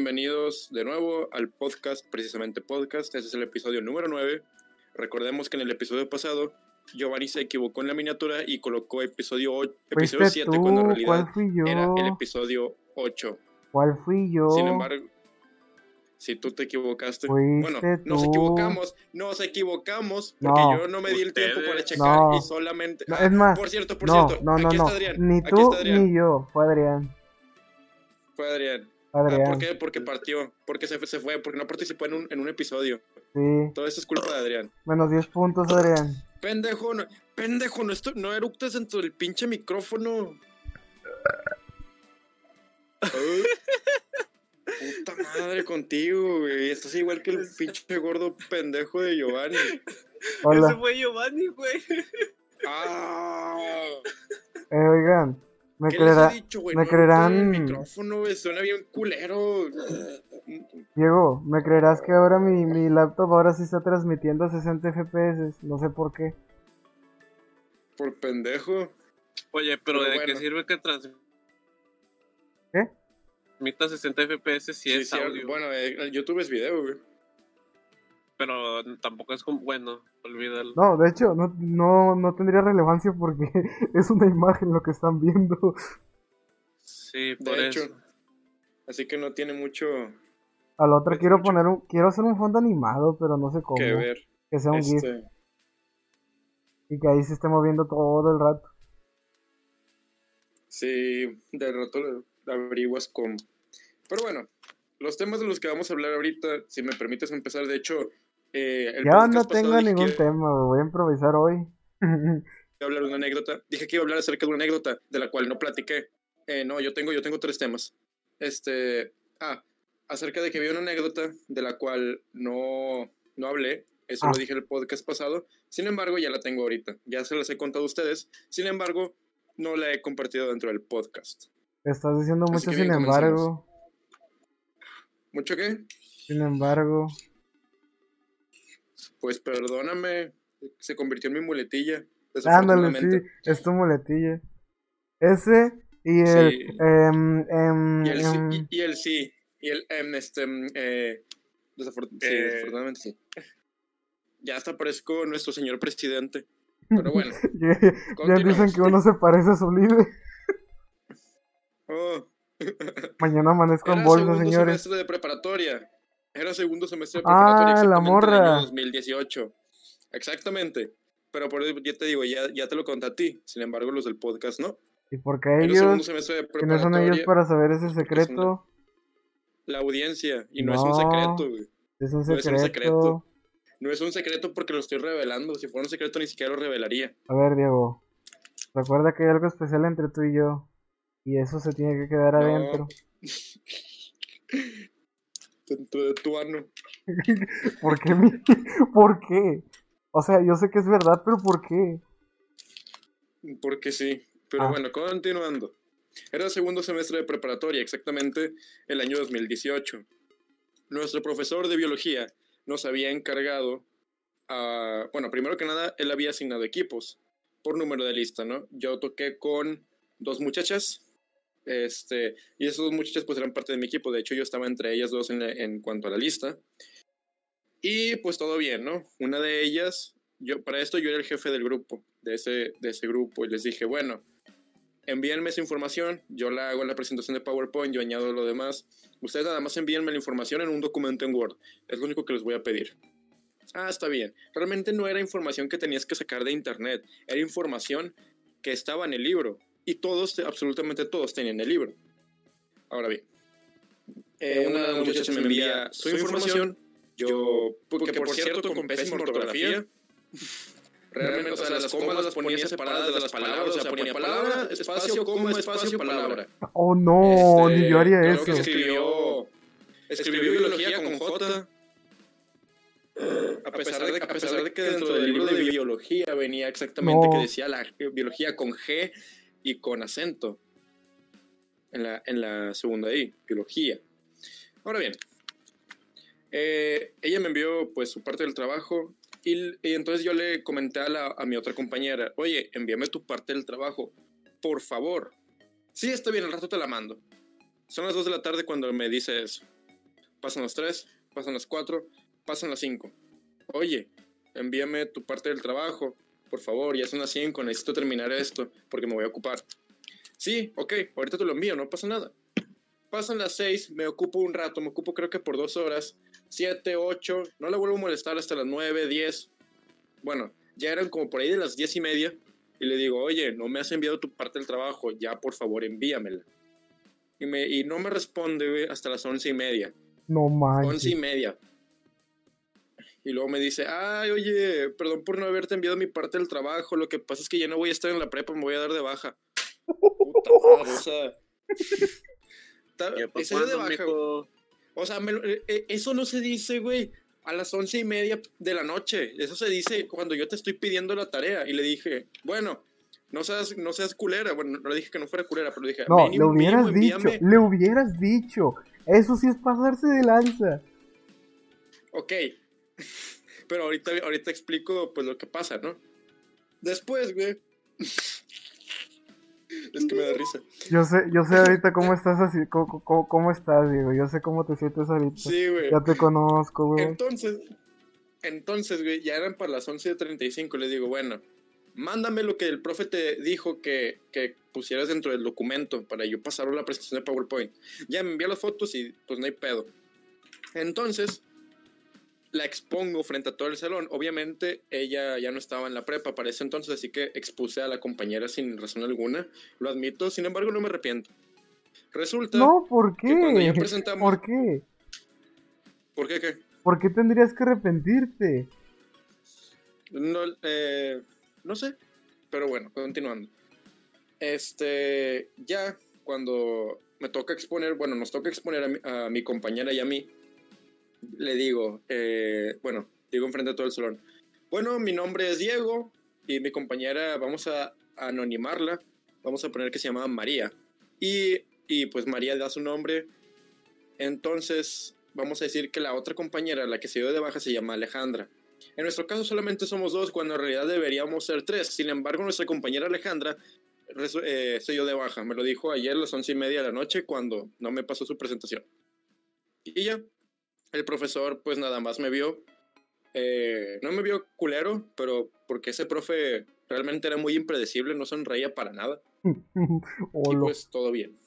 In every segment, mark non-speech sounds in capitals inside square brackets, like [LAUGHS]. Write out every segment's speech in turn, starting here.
bienvenidos de nuevo al podcast, precisamente podcast. Este es el episodio número 9. Recordemos que en el episodio pasado Giovanni se equivocó en la miniatura y colocó episodio, o- episodio Fuiste 7 tú, cuando en realidad ¿cuál fui yo? era el episodio 8. ¿Cuál fui yo? Sin embargo, si tú te equivocaste, bueno, nos tú. equivocamos, nos equivocamos porque No. yo no me di el tiempo para checar No. y solamente. No, es más, por cierto, por no, cierto, no, no, aquí no. está Adrián. Ni aquí tú está Adrián. ni yo. Fue Adrián. Fue Adrián. Ah, Adrián. ¿Por qué? Porque partió, porque se, fue- se fue, porque no participó en un, en un episodio. Sí. Todo eso es culpa de Adrián. Menos 10 puntos, Adrián. Pendejo, no, pendejo, no, esto, no eructes dentro del pinche micrófono. Puta madre contigo, güey. Estás igual que el pinche gordo pendejo de Giovanni. Ese Hola. fue Giovanni, güey. Ah, Eh, oigan, ¿me, ¿Qué les he creerá, dicho, güey? me No creerán- el micrófono, güey. Suena bien culero. Diego, ¿me creerás que ahora mi, mi laptop ahora sí está transmitiendo a 60 FPS? No sé por qué. Por pendejo. Oye, pero, Pero ¿de bueno. qué sirve que transmita ¿Qué? 60 FPS si es sí, audio? Bueno, eh, el YouTube es video, güey. Pero tampoco es como. Bueno, olvídalo. No, de hecho, no, no, no tendría relevancia porque [LAUGHS] es una imagen lo que están viendo. Sí, De por hecho. eso. Así que no tiene mucho A la otra Pues quiero poner un, quiero hacer un fondo animado, pero no sé cómo. que ver. Que sea un GIF Este, y que ahí se esté moviendo todo el rato. Sí, de rato lo averiguas cómo. Pero bueno, los temas de los que vamos a hablar ahorita, si me permites empezar, de hecho, eh, el podcast no tengo ningún que tema, voy a improvisar hoy. iba a hablar de una anécdota. Dije que iba a hablar acerca de una anécdota de la cual no platiqué. Eh, no, yo tengo, yo tengo tres temas. Este, ah, acerca de que había una anécdota de la cual no, no hablé. Eso Ah. lo dije en el podcast pasado. Sin embargo, ya la tengo ahorita. Ya se las he contado a ustedes. Sin embargo, no la he compartido dentro del podcast. Estás diciendo mucho sin bien, embargo. ¿Mucho qué? Sin embargo. Pues perdóname, se convirtió en mi muletilla. Ándale, sí, es tu muletilla. Ese y el... Sí. em, em, Y el, em, sí, y, y el sí, y el em, este, em, eh, desafor- sí, Eh. desafortunadamente sí. Ya hasta parezco nuestro señor presidente. Pero bueno, [LAUGHS] ya dicen que uno se parece a su líder. Oh, [LAUGHS] Mañana amanezco en bolsa, señores. de preparatoria. Era segundo semestre de Ah, preparatoria. la exactamente el morra. año 2018. Exactamente. Pero por eso ya te digo, ya, ya te lo conté a ti. Sin embargo, los del podcast no. ¿Y por qué Era segundo ellos? de ¿Quiénes son ellos para saber ese porque secreto? La audiencia. Y no, es un No. secreto, güey. Es un no es un secreto. secreto. No es un secreto porque lo estoy revelando. Si fuera un secreto ni siquiera lo revelaría. A ver, Diego. Recuerda que hay algo especial entre tú y yo. Y eso se tiene que quedar No. adentro. [LAUGHS] Dentro de tu ano. [LAUGHS] ¿Por qué? mi- [LAUGHS] ¿Por qué? O sea, yo sé que es verdad, pero ¿por qué? Porque sí. Pero Ah. bueno, continuando. Era el segundo semestre de preparatoria, exactamente el año 2018. Nuestro profesor de biología nos había encargado, a- bueno, primero que nada, él había asignado equipos por número de lista, ¿no? Yo toqué con dos muchachas, este, y esas dos muchachas pues eran parte de mi equipo, de hecho yo estaba entre ellas dos en, en cuanto a la lista. Y pues todo bien, ¿no? Una de ellas, yo, para esto yo era el jefe del grupo, de ese, de ese grupo, y les dije, bueno, envíenme esa información, yo la hago en la presentación de PowerPoint, yo añado lo demás. Ustedes nada más envíenme la información en un documento en Word, es lo único que les voy a pedir. Ah, está bien. Realmente no era información que tenías que sacar de internet, era información que estaba en el libro. Y todos, absolutamente todos tenían el libro. Ahora bien, eh, una de las muchachas me envía su información, yo, porque por cierto, con pésima ortografía, [LAUGHS] realmente, o sea, las comas las ponía separadas de las palabras, o sea, ponía palabra, espacio, coma, espacio, palabra. Oh, no, Este, ni yo haría que eso. escribió, escribió biología con J. A pesar, de, a pesar de que dentro del libro de biología venía exactamente No. que decía la biología con G y con acento. En la, en la segunda I, biología. Ahora bien, eh, ella me envió pues su parte del trabajo y, entonces yo le comenté a, la- a mi otra compañera, oye, envíame tu parte del trabajo, por favor. Sí, está bien, al rato te la mando. Son las 2 de la tarde cuando me dice eso. Pasan las 3, pasan las 4, pasan las 5. Oye, envíame tu parte del trabajo, por favor, ya son las 5, necesito terminar esto porque me voy a ocupar. Sí, ok, ahorita te lo envío, no pasa nada. Pasan las 6, me ocupo un rato, me ocupo creo que por dos horas, 7, 8, no le vuelvo a molestar hasta las 9, 10. Bueno, ya eran como por ahí de las 10 y media y le digo, oye, no me has enviado tu parte del trabajo, ya por favor envíamela. Y, me, y no me responde hasta las once y media. No manches. Once y media. Y luego me dice, ay, oye, perdón por no haberte enviado mi parte del trabajo, lo que pasa es que ya no voy a estar en la prepa, me voy a dar de baja. Puta madre, o sea... [LAUGHS] de baja, O sea, eh, eh, eso no se dice, güey, a las once y media de la noche. Eso se dice cuando yo te estoy pidiendo la tarea. Y le dije, bueno, no seas, no seas culera. Bueno, no le dije que no fuera culera, pero le dije, no, le hubieras dicho, le hubieras dicho. Eso sí es pasarse de lanza. Ok. Pero ahorita, ahorita explico pues lo que pasa, ¿no? Después, güey. es que me da risa. Yo sé, yo sé ahorita cómo estás así, cómo, cómo, estás, Diego. Yo sé cómo te sientes ahorita. Sí, güey. Ya te conozco, güey. Entonces, entonces, güey, ya eran para las 11.35. Le digo, bueno, mándame lo que el profe te dijo que, pusieras dentro del documento para yo pasarlo a la presentación de PowerPoint. Ya me envió las fotos y pues no hay pedo. Entonces, la expongo frente a todo el salón. Obviamente, ella ya no estaba en la prepa para ese entonces, así que expuse a la compañera sin razón alguna. Lo admito, sin embargo, no me arrepiento. Resulta. No, ¿por qué? ¿Por qué? ¿Por qué qué? ¿Por qué tendrías que arrepentirte? No, eh no sé, pero bueno, continuando. Este, ya cuando me toca exponer, bueno, nos toca exponer a mi, compañera y a mí, le digo, eh, bueno, digo enfrente de todo el salón, bueno, mi nombre es Diego y mi compañera, vamos a anonimarla, vamos a poner que se llama María. Y, y pues María da su nombre, entonces vamos a decir que la otra compañera, la que se dio de baja, se llama Alejandra. En nuestro caso solamente somos dos, cuando en realidad deberíamos ser tres. Sin embargo, nuestra compañera Alejandra eh, se dio de baja. Me lo dijo ayer a las once y media de la noche cuando no me pasó su presentación. Y ya, el profesor pues nada más me vio. Eh, no me vio culero, pero porque ese profe realmente era muy impredecible, no sonreía para nada. [LAUGHS] y pues todo bien.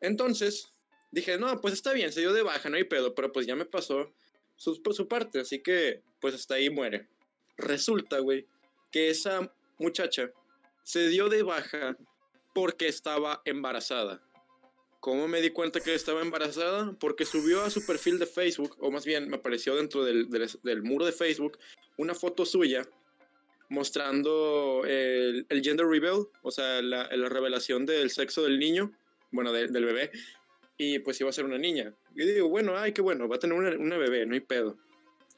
Entonces, dije, no, pues está bien, se dio de baja, no hay pedo, pero pues ya me pasó su, su parte, así que pues hasta ahí muere. Resulta, güey, que esa muchacha se dio de baja porque estaba embarazada. ¿Cómo me di cuenta que estaba embarazada? Porque subió a su perfil de Facebook, o más bien me apareció dentro del, del, muro de Facebook, una foto suya mostrando el, el gender reveal, o sea, la, la, revelación del sexo del niño, bueno, del bebé, y pues iba a ser una niña. Y digo, bueno, ay, qué bueno, va a tener una, bebé, no hay pedo.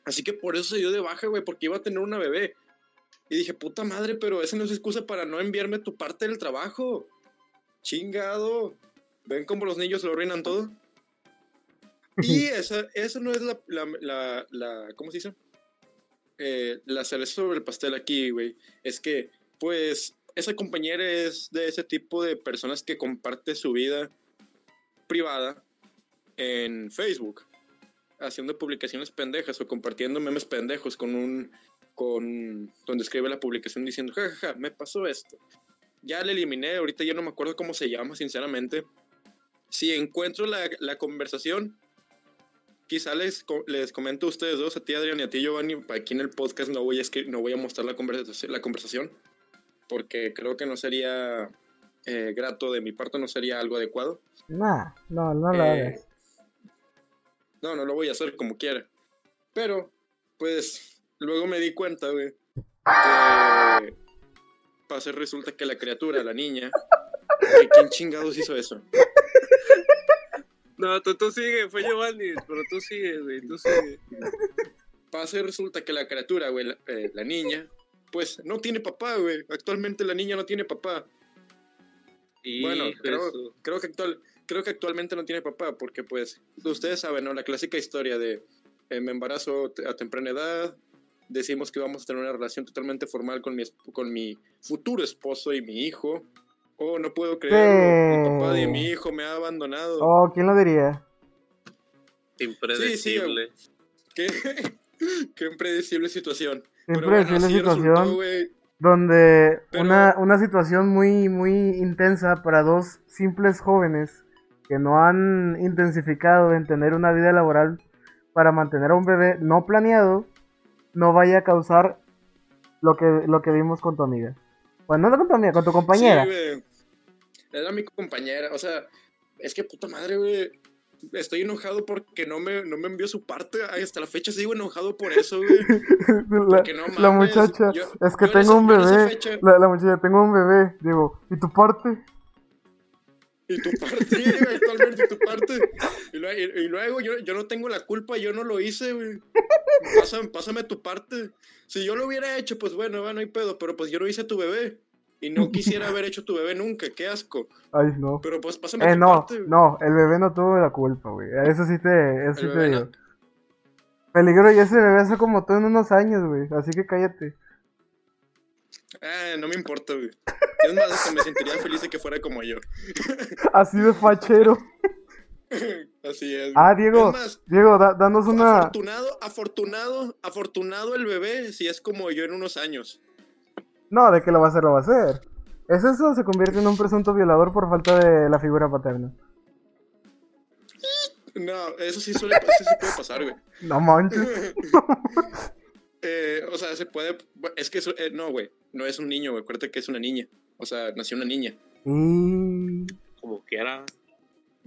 Así que por eso se dio de baja, güey, porque iba a tener una bebé. Y dije, puta madre, pero esa no es excusa para no enviarme tu parte del trabajo. Chingado. ¿Ven cómo los niños lo arruinan todo? [LAUGHS] Y esa, esa no es la, la, la, ¿cómo se dice? Eh, la cereza sobre el pastel aquí, güey. Es que, pues, esa compañera es de ese tipo de personas que comparte su vida privada en Facebook, haciendo publicaciones pendejas o compartiendo memes pendejos con un con donde escribe la publicación diciendo, jajaja, me pasó esto. Ya le eliminé, ahorita ya no me acuerdo cómo se llama, sinceramente. Si encuentro la, la conversación, quizá les, les comento a ustedes dos, a ti Adrián y a ti Giovanni, aquí en el podcast no voy a, no voy a mostrar la conversación, la conversación, porque creo que no sería eh, grato de mi parte, no sería algo adecuado. Nah, no, no lo eh, hagas. No, no lo voy a hacer como quiera. Pero, pues, luego me di cuenta, güey, que pasa resulta que la criatura, la niña, ¿quién chingados hizo eso? No, tú, tú sigue, fue Giovanni, pero tú sigue, güey, tú sigue. Pasa resulta que la criatura, güey, la, eh, la niña, pues no tiene papá, güey. Actualmente la niña no tiene papá. Y bueno, creo, creo, que actual, creo que actualmente no tiene papá, porque pues ustedes saben, ¿no? La clásica historia de eh, me embarazo a temprana edad, decimos que vamos a tener una relación totalmente formal con mi, con mi futuro esposo y mi hijo. Oh, no puedo creerlo, mi papá y mi hijo me ha abandonado. Oh, ¿quién lo diría? Impredecible. Qué, [LAUGHS] qué impredecible situación. Impredecible bueno, situación. resultó. Donde Pero- una, una situación muy, muy intensa para dos simples jóvenes que no han intensificado en tener una vida laboral para mantener a un bebé no planeado, no vaya a causar lo que, lo que vimos con tu amiga. Bueno, no con tu amiga, con tu compañera. Sí, güey. Era mi compañera. O sea, es que puta madre, güey. Estoy enojado porque no me, no me envió su parte. Ay, hasta la fecha sigo enojado por eso, güey. [LAUGHS] la, muchacha, yo- es que tengo esa- un bebé. La, la muchacha, tengo un bebé. Digo, ¿y tu parte? Y tu parte, [LAUGHS] actualmente y tu parte. Y luego, y- y luego yo, yo no tengo la culpa, yo no lo hice, güey. Pásame, pásame tu parte. Si yo lo hubiera hecho, pues bueno, no hay pedo, pero pues yo no hice tu bebé. Y no quisiera [LAUGHS] haber hecho tu bebé nunca, qué asco. Ay, no. Pero pues pásame Eh, no, parte. no, el bebé no tuvo la culpa, güey. Eso sí te, eso sí te digo. no. Peligro y ese bebé hace como tú en unos años, güey. Así que cállate. Ah, no me importa, güey. Es más, hasta me sentiría feliz de que fuera como yo. [LAUGHS] Así de fachero. [LAUGHS] [LAUGHS] Así es. güey. Ah, Diego, Es más, Diego, da- danos una. afortunado, afortunado, afortunado el bebé si es como yo en unos años. No, de que lo va a hacer, lo va a hacer. ¿Es eso? Se convierte en un presunto violador por falta de la figura paterna. No, eso sí suele eso sí puede pasar, güey. [LAUGHS] No manches. [LAUGHS] Eh, o sea, se puede. Es que eso, eh, no, güey. No es un niño, güey. Acuérdate que es una niña. O sea, nació una niña. Y... Como quiera.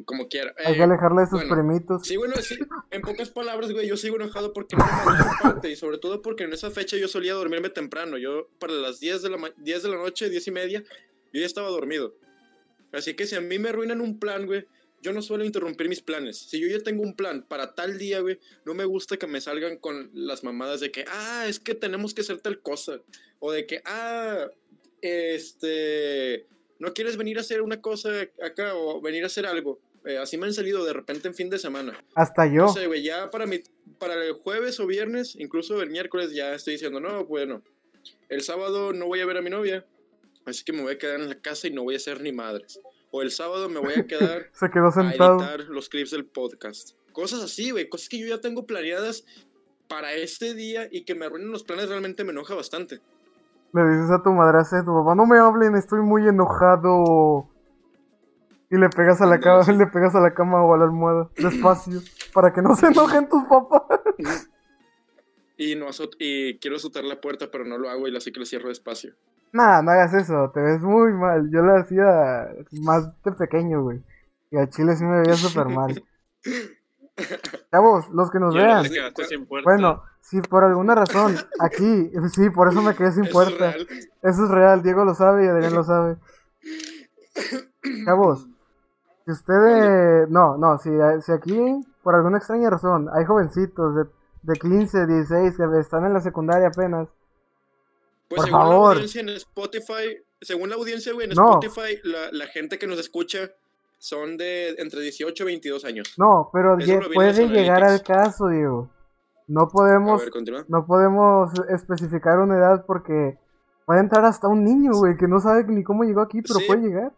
Como quiera. Hay Eh, que alejarle de sus bueno, primitos. Sí, bueno, sí. En pocas palabras, güey, yo sigo enojado porque no me parte. Y sobre todo porque en esa fecha yo solía dormirme temprano. Yo, para las 10 de la, ma- 10 de la noche, 10 y media, yo ya estaba dormido. Así que si a mí me arruinan un plan, güey, yo no suelo interrumpir mis planes. Si yo ya tengo un plan para tal día, güey, no me gusta que me salgan con las mamadas de que, ah, es que tenemos que hacer tal cosa. O de que, ah, este, no quieres venir a hacer una cosa acá o venir a hacer algo. Eh, así me han salido de repente en fin de semana. Hasta yo. No sé, güey, ya para, mi, para el jueves o viernes, incluso el miércoles, ya estoy diciendo, no, bueno, el sábado no voy a ver a mi novia, así que me voy a quedar en la casa y no voy a hacer ni madres. O el sábado me voy a quedar [LAUGHS] Se quedó a sentado. editar los clips del podcast. Cosas así, güey, cosas que yo ya tengo planeadas para este día y que me arruinen los planes realmente me enoja bastante. Le dices a tu madrastra, tu papá, no me hablen, estoy muy enojado. Y le pegas a la cama, [LAUGHS] le pegas a la cama o a la almohada, despacio, para que no se enojen tus papás. Y, no y quiero azotar la puerta, pero no lo hago y así que lo cierro despacio. Nah, no hagas eso, te ves muy mal. Yo lo hacía más de pequeño, güey. Y al chile sí me veía súper mal. [LAUGHS] Chavos, los que nos Ya vean. Bueno, si por alguna razón, aquí, sí, por eso me quedé sin Eso es puerta. real. Eso es real, Diego lo sabe y Adrián lo sabe. [LAUGHS] Chavos, si ustedes... No, no, si, si aquí, por alguna extraña razón, hay jovencitos de, de 15, 16 que están en la secundaria apenas. Pues Por según favor. la audiencia en Spotify, según la audiencia, güey, en No. Spotify, la, la gente que nos escucha son de entre 18 y 22 años. No, pero puede llegar al caso, Diego. No podemos, ver, no podemos especificar una edad porque puede entrar hasta un niño, güey, que no sabe ni cómo llegó aquí, pero Sí. puede llegar.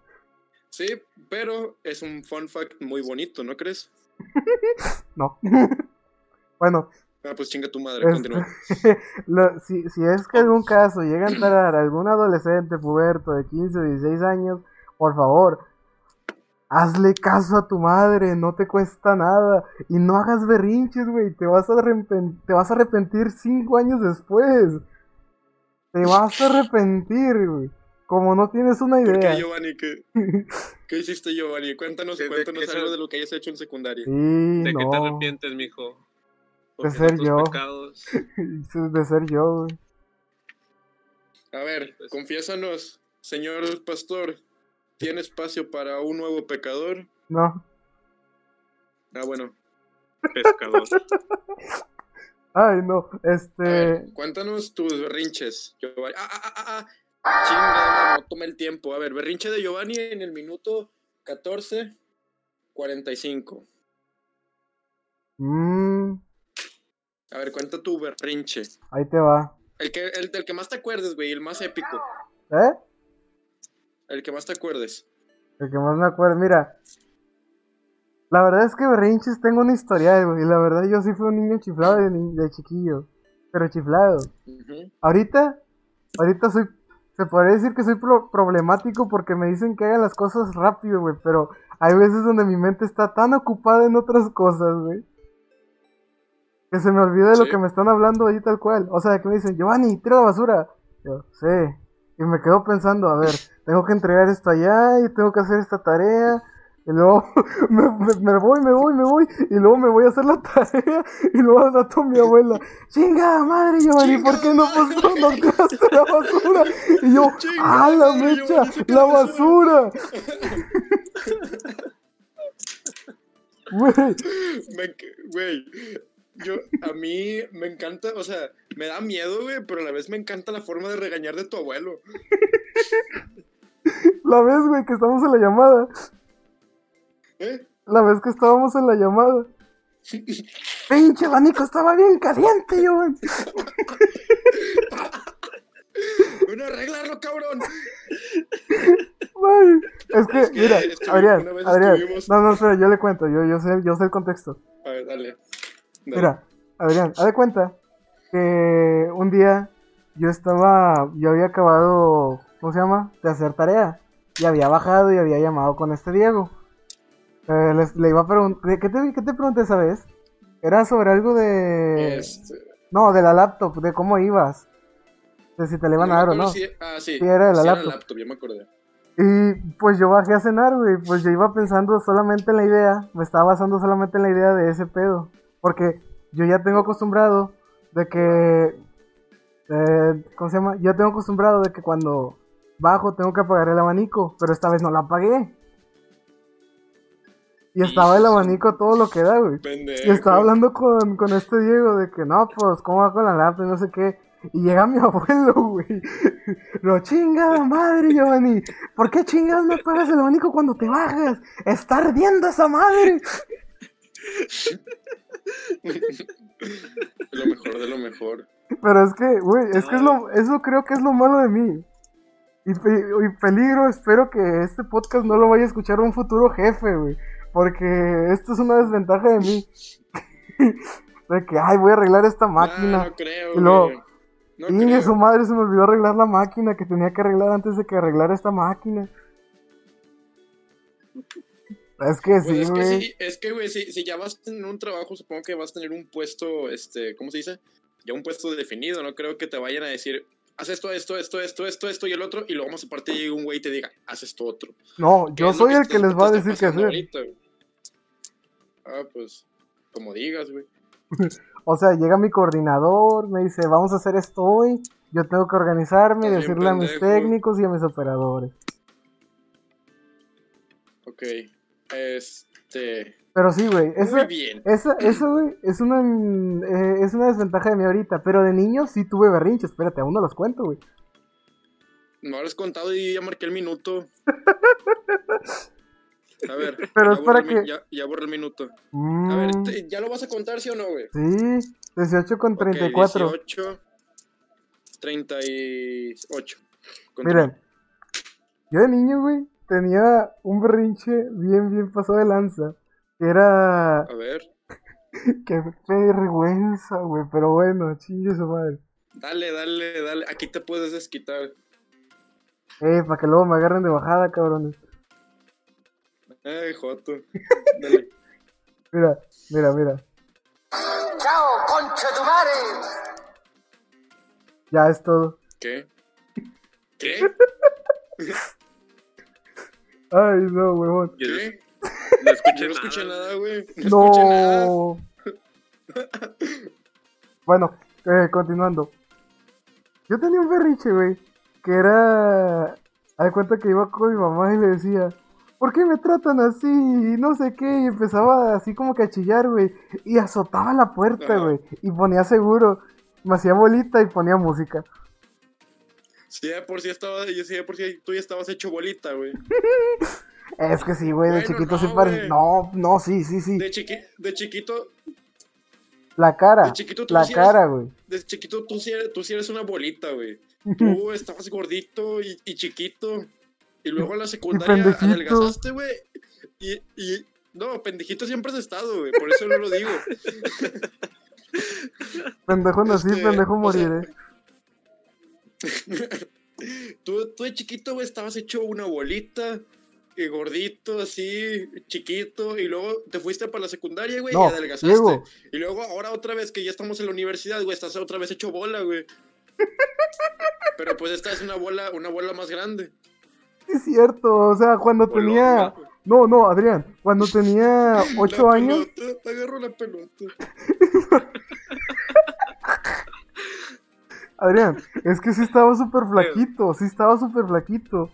Sí, pero es un fun fact muy bonito, ¿no crees? [LAUGHS] No. [LAUGHS] bueno, Ah, pues chinga tu madre, continúa. [LAUGHS] lo- si, si es que algún caso llega a entrar algún adolescente puberto de 15 o 16 años, por favor, hazle caso a tu madre, no te cuesta nada. Y no hagas berrinches, güey, te vas a te vas a arrepentir cinco años después. Te vas a arrepentir, güey. Como no tienes una ¿Por idea. qué, Giovanni? ¿Qué, [LAUGHS] qué hiciste, Giovanni? Cuéntanos, ¿De- de cuéntanos algo de lo que hayas hecho en secundaria. Sí, ¿De qué te no. arrepientes, mijo? De ser yo. [LAUGHS] De ser yo, güey. A ver, Pues- confiésanos, señor pastor, ¿tiene espacio para un nuevo pecador? No. Ah, bueno. Pescador. [LAUGHS] Ay, no. Ver, Este. cuéntanos tus berrinches, Giovanni. Ah, ah, ah, ah, ah. Chinga, no tomé el tiempo. A ver, berrinche de Giovanni en el minuto 14, 45. Mmm. A ver, cuenta tu berrinche. Ahí te va. El que, el del que más te acuerdes, güey, el más épico. ¿Eh? El que más te acuerdes. El que más me acuerdo, mira. La verdad es que berrinches tengo una historia, güey. Y la verdad yo sí fui un niño chiflado de, chiquillo. Pero chiflado. Ahorita, ahorita soy, se podría decir que soy pro- problemático porque me dicen que haga las cosas rápido, güey, pero hay veces donde mi mente está tan ocupada en otras cosas, güey, que se me olvida de lo que me están hablando ahí tal cual. O sea, que me dicen, Giovanni, tira la basura. Yo, sí. Y me quedo pensando, a ver, tengo que entregar esto allá y tengo que hacer esta tarea. Y luego [LAUGHS] me, me- me voy, me voy, me voy. Y luego me voy a hacer la tarea. Y luego al rato mi abuela, chinga madre, Giovanni, ¿por qué no, pues, no, tiraste la basura? Y yo, ¡ah, la madre, mecha! ¡La basura! [LAUGHS] Güey, Güey, yo, a mí me encanta, o sea, me da miedo, güey, pero a la vez me encanta la forma de regañar de tu abuelo. [LAUGHS] la vez, güey, que estamos en la llamada. ¿Eh? La vez que estábamos en la llamada. Pinche abanico estaba bien caliente, Giovanni. Bueno, arreglarlo, cabrón. Es que, Es que- mira, es que Adrián, Adrián. estuvimos- No, no, espera, yo le cuento, yo, yo, sé, yo sé el contexto. A ver, dale. Dale. Mira, Adrián, haz de cuenta que un día yo estaba, yo había acabado, ¿cómo se llama? De hacer tarea. Y había bajado y había llamado con este Diego. Eh, les- le iba a preguntar, ¿qué te, ¿qué te pregunté esa vez? Era sobre algo de... Este, No, de la laptop, de cómo ibas. De si te le iban a dar o no. si- ah, sí. Sí, era de la Sí, laptop. ya me acordé. Y pues yo bajé a cenar, güey. Pues yo iba pensando solamente en la idea. Me estaba basando solamente en la idea de ese pedo. Porque yo ya tengo acostumbrado de que. eh, ¿Cómo se llama? Yo tengo acostumbrado de que cuando bajo tengo que apagar el abanico. Pero esta vez no lo apagué. Y estaba el abanico todo lo que da, güey. Pendejo. Y estaba hablando con, con este Diego de que no, pues, ¿cómo va con la laptop? No sé qué. Y llega mi [LAUGHS] abuelo, güey. Lo chingada madre, Giovanni. ¿Por qué chingados no apagas el abanico cuando te bajas? Está ardiendo esa madre. [LAUGHS] lo mejor de lo mejor. Pero es que, güey, es que es lo, eso creo que es lo malo de mí. Y, y peligro, espero que este podcast no lo vaya a escuchar un futuro jefe, güey. Porque esto es una desventaja de mí. [LAUGHS] de que, ay, voy a arreglar esta máquina. Ah, no creo, Y luego, güey. No Y creo. su madre se me olvidó arreglar la máquina que tenía que arreglar antes de que arreglara esta máquina. Es que Pues sí, es que güey. sí, es que, güey, si, si ya vas a tener un trabajo, supongo que vas a tener un puesto, este, ¿cómo se dice? Ya un puesto definido, no creo que te vayan a decir, haz esto, esto, esto, esto, esto, esto y el otro, y luego más aparte llega un güey y te diga, haz esto otro. No, ¿Qué yo soy el que les va a decir pasando hacer. ahorita, güey? Ah, pues, como digas, güey. [LAUGHS] O sea, llega mi coordinador, me dice, vamos a hacer esto hoy. Yo tengo que organizarme decirle a mis técnicos y a mis operadores. Ok, este... Pero sí, güey, eso, bien. eso, güey, es una, eh, es una desventaja de mí ahorita. Pero de niño sí tuve berrinches. Espérate, aún no los cuento, güey. No lo has contado y ya marqué el minuto. [LAUGHS] A ver, Pero ya es para borré el mi- que- Ya, ya borré el minuto. A ver, Mm, te- ¿ya lo vas a contar, sí o no, güey? sí, 18 con Ok, 34. 18, 38. Continúa. Miren, yo de niño, güey, tenía un berrinche bien, bien pasado de lanza. Que era. A ver, [LAUGHS] Qué vergüenza, güey. Pero bueno, chingue su madre. dale, dale, dale. Aquí te puedes desquitar. Eh, para que luego me agarren de bajada, cabrones. Ay, Joto. [LAUGHS] Dale. Mira, mira, mira. ¡Chao, concha de tu madre! Ya es todo. ¿Qué? ¿Qué? [LAUGHS] Ay, no, huevón. ¿Qué? no escuché no escuché nada. güey. No, escuché nada. No. [LAUGHS] Bueno, eh, continuando. Yo tenía un berrinche, güey. Que era. Haz cuenta que iba con mi mamá y le decía. ¿Por qué me tratan así? Y no sé qué. Y empezaba así como que a chillar, güey. Y azotaba la puerta, güey. Y ponía seguro. Me hacía bolita y ponía música. Sí, de por sí estaba, yo sí, de por sí tú ya estabas hecho bolita, güey. [LAUGHS] Es que sí, güey, de Bueno, chiquito no, sí parece. güey. No, no, sí, sí, sí. De, chiqui, de chiquito, La cara. de chiquito tú La sí cara, güey. de chiquito tú sí eres, tú sí eres una bolita, güey. [LAUGHS] Tú estabas gordito y, y chiquito. Y luego a la secundaria pendejito. adelgazaste, güey. Y, y, No, pendejito siempre has estado, güey. Por eso no lo digo. [LAUGHS] Pendejo nací, Este, pendejo o sea, moriré. [LAUGHS] Tú, tú de chiquito, güey, estabas hecho una bolita, y gordito, así, chiquito, y luego te fuiste para la secundaria, güey, No, y adelgazaste. Diego. Y luego, ahora otra vez que ya estamos en la universidad, güey, estás otra vez hecho bola, güey. [LAUGHS] Pero pues esta es una bola, una bola más grande. Es cierto, o sea, cuando tenía... güey. No, no, Adrián, cuando tenía [LAUGHS] ocho La años, pelota, te agarro la pelota. [LAUGHS] Adrián, es que sí estaba súper flaquito, sí estaba súper flaquito.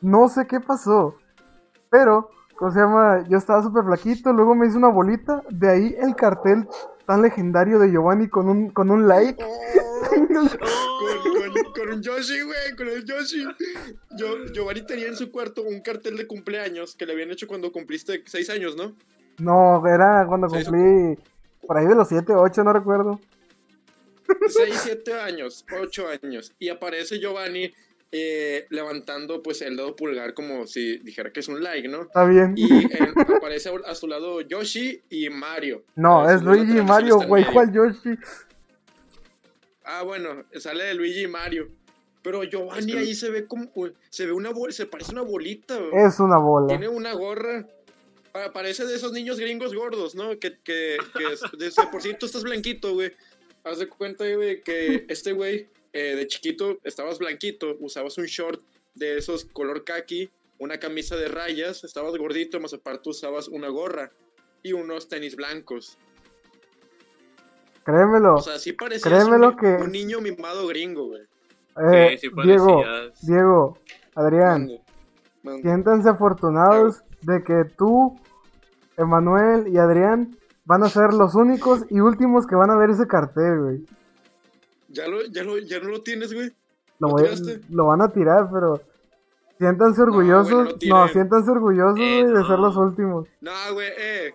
No sé qué pasó, pero, ¿cómo se llama? Yo estaba súper flaquito, luego me hice una bolita, de ahí el cartel tan legendario de Giovanni con un, con un like. Oh, con, con- con un Yoshi, güey, con el Yoshi. Yo, Giovanni tenía en su cuarto un cartel de cumpleaños que le habían hecho cuando cumpliste seis años, ¿no? No, era cuando cumplí por ahí de los 7, 8, no recuerdo. 6, 7 años, 8 años. Y aparece Giovanni eh, levantando pues el dedo pulgar como si dijera que es un like, ¿no? Está bien. Y eh, aparece a su lado Yoshi y Mario. No, es Luigi y Mario, güey. ¿cuál Yoshi? Ah, bueno, sale de Luigi y Mario. Pero Giovanni Es que- ahí se ve como, se ve una bolita, se parece una bolita. güey. Es una bola. Tiene una gorra. pa- Parece de esos niños gringos gordos, ¿no? Que, que, que de por cierto estás blanquito, güey. Haz de cuenta, güey, que este güey eh, de chiquito estabas blanquito, usabas un short de esos color khaki, una camisa de rayas, estabas gordito, más aparte usabas una gorra y unos tenis blancos. Créemelo. O sea, sí parecías Créemelo un, que- un niño mimado gringo, güey. Eh, Sí, sí Diego, parecías. Diego, Adrián, siéntanse afortunados de que tú, Emanuel y Adrián van a ser los únicos y últimos que van a ver ese cartel, güey. ¿Ya, lo, ya, lo, ¿Ya no lo tienes, güey? Lo, ¿Lo voy lo van a tirar, pero siéntanse güey, no orgullosos. lo No, tiren. siéntanse orgullosos, Eh, güey, de ser los últimos. No, güey, eh.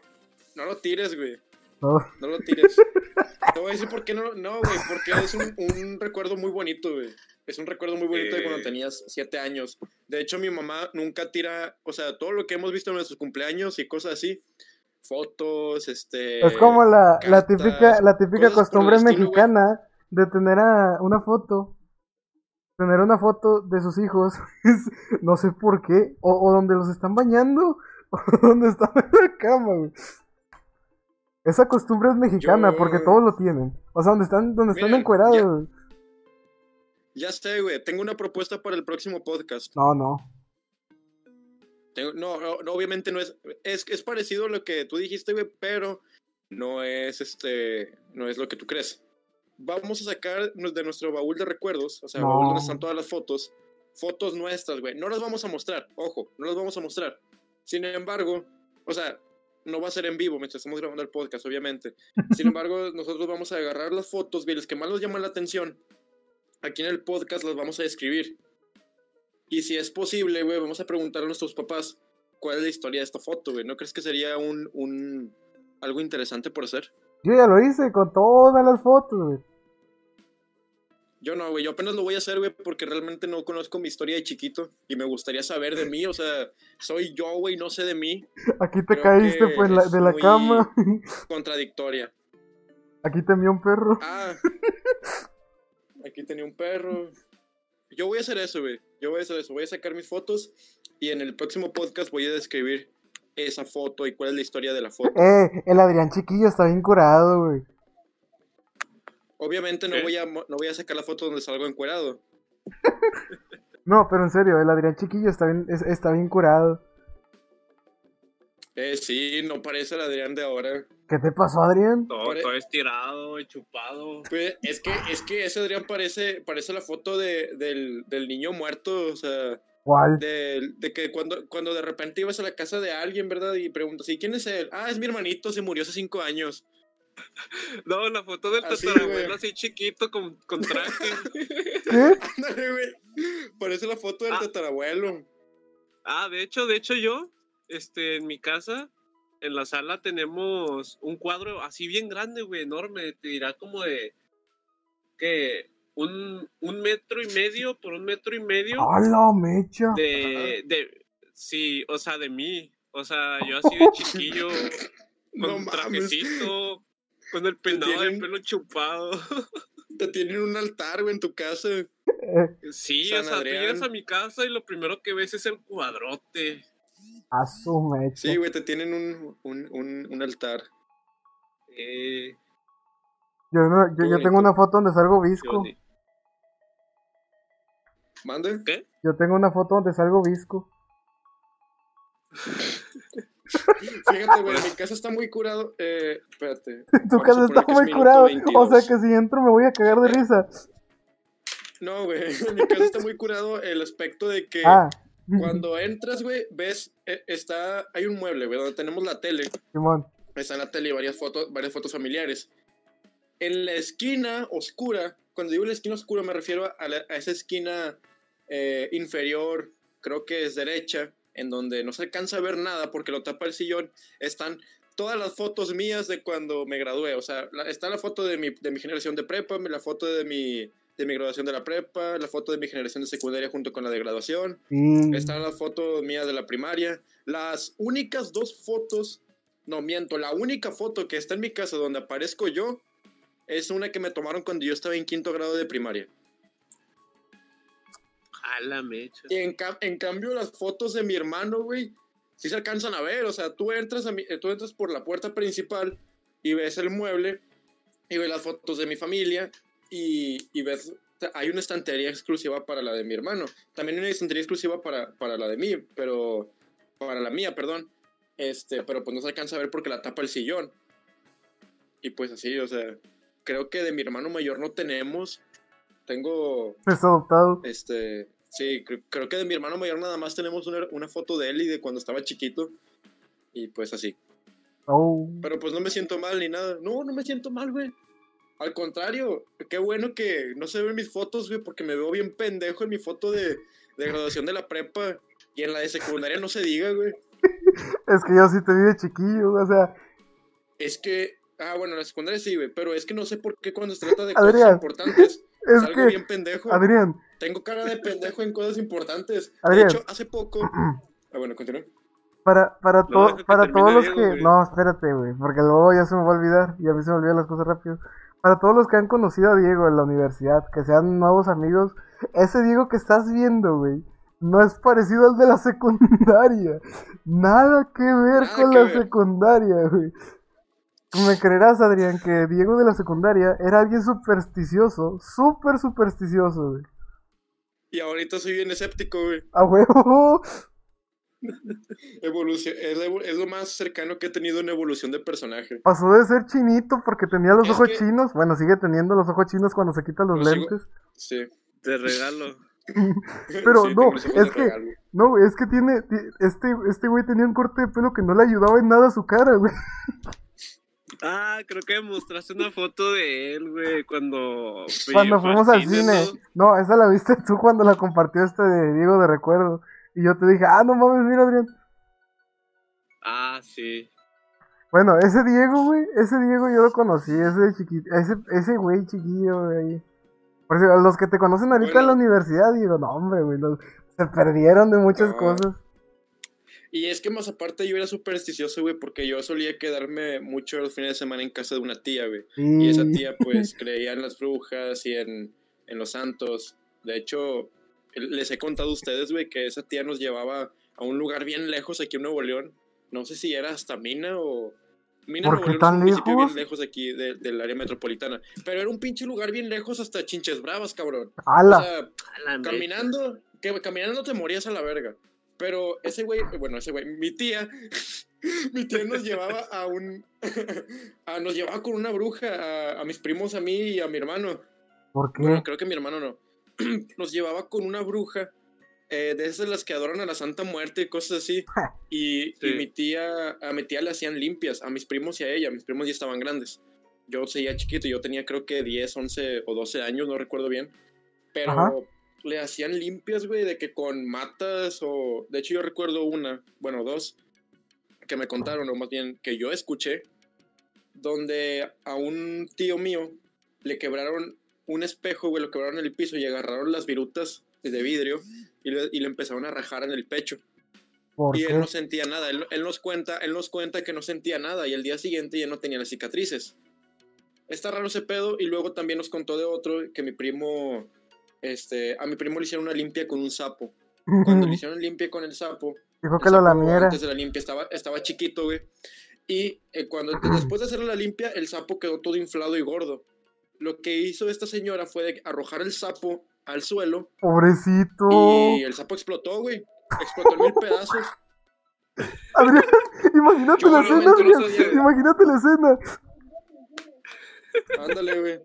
No lo tires, güey. No. No lo tires. [LAUGHS] Te voy a decir por qué no, no, güey, porque es un, un recuerdo muy bonito, güey. Es un recuerdo muy bonito de Eh. cuando tenías siete años. De hecho, mi mamá nunca tira, o sea, todo lo que hemos visto en nuestros cumpleaños y cosas así, fotos, este... Es como la, la típica, la típica costumbre estilo, güey. mexicana de tener a una foto. Tener una foto de sus hijos. [LAUGHS] no sé por qué. O, o donde los están bañando. [LAUGHS] O donde están en la cama, güey. Esa costumbre es mexicana Yo- porque todos lo tienen. O sea, donde están, donde están encuerados. ya- sé, güey, tengo una propuesta para el próximo podcast. No, no. Tengo- no, no, no, obviamente no es, es, es parecido a lo que tú dijiste, güey, pero no es este, no es lo que tú crees. Vamos a sacar de nuestro baúl de recuerdos, o sea, No. baúl donde están todas las fotos, fotos nuestras, güey. No las vamos a mostrar, ojo, no las vamos a mostrar. Sin embargo, o sea, no va a ser en vivo mientras estamos grabando el podcast, obviamente. Sin [LAUGHS] embargo, nosotros vamos a agarrar las fotos, güey, las que más nos llaman la atención. Aquí en el podcast las vamos a describir. Y si es posible, güey, vamos a preguntar a nuestros papás cuál es la historia de esta foto, güey. ¿No crees que sería un, un algo interesante por hacer? Yo ya lo hice con todas las fotos, güey. Yo no, güey. Yo apenas lo voy a hacer, güey, porque realmente no conozco mi historia de chiquito y me gustaría saber de mí. O sea, soy yo, güey, no sé de mí. Aquí te Creo caíste pues la- de la cama. [LAUGHS] Contradictoria. Aquí te envió un perro. Ah, aquí tenía un perro. Yo voy a hacer eso, güey. Yo voy a hacer eso. Voy a sacar mis fotos y en el próximo podcast voy a describir esa foto y cuál es la historia de la foto. Eh, el Adrián chiquillo está bien curado, güey. Obviamente no ¿Qué? voy, a, no voy a sacar la foto donde salgo encuerado. [LAUGHS] No, pero en serio, el Adrián chiquillo está bien, es- está bien curado. Eh, sí, no parece el Adrián de ahora. ¿Qué te pasó, Adrián? Todo, todo estirado y chupado. Pues, es que, es que ese Adrián parece, parece la foto de, del, del niño muerto, o sea, ¿Cuál? de, de que cuando, cuando de repente ibas a la casa de alguien, ¿verdad? Y preguntas, ¿y quién es él? Ah, es mi hermanito, se murió hace cinco años. [LAUGHS] No, la foto del Así, tatarabuelo así chiquito con, con traje. [LAUGHS] [LAUGHS] ¿Qué? Ándale, güey. Parece la foto del Ah. tatarabuelo. Ah, de hecho, de hecho yo, este, en mi casa, en la sala tenemos un cuadro así bien grande, güey, enorme, te dirá como de, que un, un metro y medio por un metro y medio ¡Hala, mecha! de, de, sí, o sea, de mí, O sea, yo así de chiquillo, [LAUGHS] No con mames. trajecito, con el peinado del pelo chupado. [LAUGHS] Te tienen un altar, güey, en tu casa. Sí, San o sea, tú llegas a mi casa y lo primero que ves es el cuadrote. a su mecha. Sí, güey, te tienen un, un, un, un altar. Eh, Yo, no- yo, yo tengo una foto donde salgo visco. ¿Mande? ¿Qué? Yo tengo una foto donde salgo visco. [LAUGHS] Fíjate, güey, mi casa está muy curado. Eh, espérate. [LAUGHS] Tu casa está es muy curado. O 22. sea que si entro me voy a cagar de risa. No, güey, en [LAUGHS] mi casa está muy curado el aspecto de que Ah, cuando entras, güey, ves, eh, está, hay un mueble, güey, donde tenemos la tele. Simón. Está en la tele varias fotos, varias fotos familiares. En la esquina oscura, cuando digo la esquina oscura me refiero a, la- a esa esquina eh, inferior, creo que es derecha, en donde no se alcanza a ver nada porque lo tapa el sillón, están todas las fotos mías de cuando me gradué. O sea, la- está la foto de mi, de mi generación de prepa, la foto de mi, de mi graduación de la prepa, la foto de mi generación de secundaria junto con la de graduación. Sí. Está la foto mía de la primaria. Las únicas dos fotos, no miento, la única foto que está en mi casa donde aparezco yo es una que me tomaron cuando yo estaba en quinto grado de primaria. Jala, mecha. Y en, en cambio las fotos de mi hermano, güey, sí se alcanzan a ver. O sea, tú entras, a mi- eh, tú entras por la puerta principal y ves el mueble y ves las fotos de mi familia y, y ves, hay una estantería exclusiva para la de mi hermano. También hay una estantería exclusiva para, para la de mí, pero para la mía, perdón. Este, pero pues no se alcanza a ver porque la tapa el sillón. Y pues así, o sea, creo que de mi hermano mayor no tenemos. Tengo Es adoptado. este, sí, cre- creo que de mi hermano mayor nada más tenemos una, una foto de él y de cuando estaba chiquito. Y pues así. Oh. Pero pues no me siento mal ni nada. No, no me siento mal, güey. Al contrario, qué bueno que no se ven mis fotos, güey, porque me veo bien pendejo en mi foto de, de graduación de la prepa. Y en la de secundaria no se diga, güey. [LAUGHS] Es que yo sí te vi de chiquillo. O sea, Es que, ah, bueno, en la secundaria sí, güey, pero es que no sé por qué cuando se trata de Adrián, cosas importantes, [LAUGHS] es salgo que. bien pendejo. Adrián. Tengo cara de pendejo en cosas importantes. Adrián. De hecho, hace poco... Ah, bueno, continúa. Para, para, to- para todos los que... güey. No, espérate, güey, porque luego ya se me va a olvidar y a mí se me olvidan las cosas rápido. Para todos los que han conocido a Diego en la universidad, que sean nuevos amigos, ese Diego que estás viendo, güey, no es parecido al de la [LAUGHS] secundaria. Nada que ver Nada con que la ver. secundaria, güey. Me creerás, Adrián, que Diego de la secundaria era alguien supersticioso, súper supersticioso, güey. Y ahorita soy bien escéptico, güey. A huevo. [LAUGHS] Evolución, es, lo más cercano que he tenido en evolución de personaje. Pasó de ser chinito porque tenía los Es ojos que- chinos. Bueno, sigue teniendo los ojos chinos cuando se quitan los sigo- lentes. Sí. Te regalo. [LAUGHS] Pero Sí, no, es que- regalo. No, es que tiene. ti- Este, este güey tenía un corte de pelo que no le ayudaba en nada a su cara, güey. Ah, creo que mostraste una foto de él, güey, cuando... Cuando fuimos al cine. No, esa la viste tú cuando la compartió este de Diego de recuerdo. Y yo te dije, ah, no mames, mira, Adrián. Ah, sí. Bueno, ese Diego, güey, ese Diego yo lo conocí, ese chiquito, ese, ese güey chiquillo, güey. Por si los que te conocen ahorita en la universidad, digo, no, hombre, güey, los- se perdieron de muchas cosas. Y es que más aparte yo era supersticioso, güey, porque yo solía quedarme mucho los fines de semana en casa de una tía, güey. Y esa Sí. tía, pues, [LAUGHS] creía en las brujas y en, en los santos. De hecho, les he contado a ustedes, güey, que esa tía nos llevaba a un lugar bien lejos aquí en Nuevo León. No sé si era hasta Mina o... Mina, ¿Por Nuevo qué tan lejos? bien lejos aquí de- del área metropolitana. Pero era un pinche lugar bien lejos hasta Chinches Bravas, cabrón. ¡Hala! O sea, caminando, que caminando te morías a la verga. Pero ese güey, bueno, ese güey, mi tía, [LAUGHS] mi tía nos llevaba a un, [LAUGHS] a- nos llevaba con una bruja, a, a mis primos, a mí y a mi hermano. ¿Por qué? Bueno, creo que mi hermano no. [CLEARS THROAT] Nos llevaba con una bruja, eh, de esas las que adoran a la Santa Muerte y cosas así. [LAUGHS] Y, mi tía, a mi tía le hacían limpias, a mis primos y a ella. Mis primos ya estaban grandes. Yo seguía chiquito, yo tenía creo que 10, 11 o 12 años, no recuerdo bien. Pero Ajá. Le hacían limpias, güey, de que con matas o... De hecho yo recuerdo una, bueno, dos, que me contaron, o más bien que yo escuché, donde a un tío mío le quebraron un espejo, güey, lo quebraron en el piso y agarraron las virutas de vidrio y le, y le empezaron a rajar en el pecho. ¿Por y él no sentía nada. Él, él nos cuenta, él nos cuenta que no sentía nada y el día siguiente ya no tenía las cicatrices. Está raro ese pedo y luego también nos contó de otro que mi primo, este, a mi primo le hicieron una limpia con un sapo. Cuando le hicieron limpia con el sapo, Dijo que lo lamiera. Antes de la limpia estaba, estaba chiquito, güey. Y eh, cuando [CLEARS THROAT] después de hacerle la limpia, el sapo quedó todo inflado y gordo. Lo que hizo esta señora fue de arrojar el sapo al suelo Pobrecito. y el sapo explotó, güey. Explotó en mil pedazos. [LAUGHS] Adrián, imagínate la escena, Adrián. Imagínate la escena. Ándale, güey.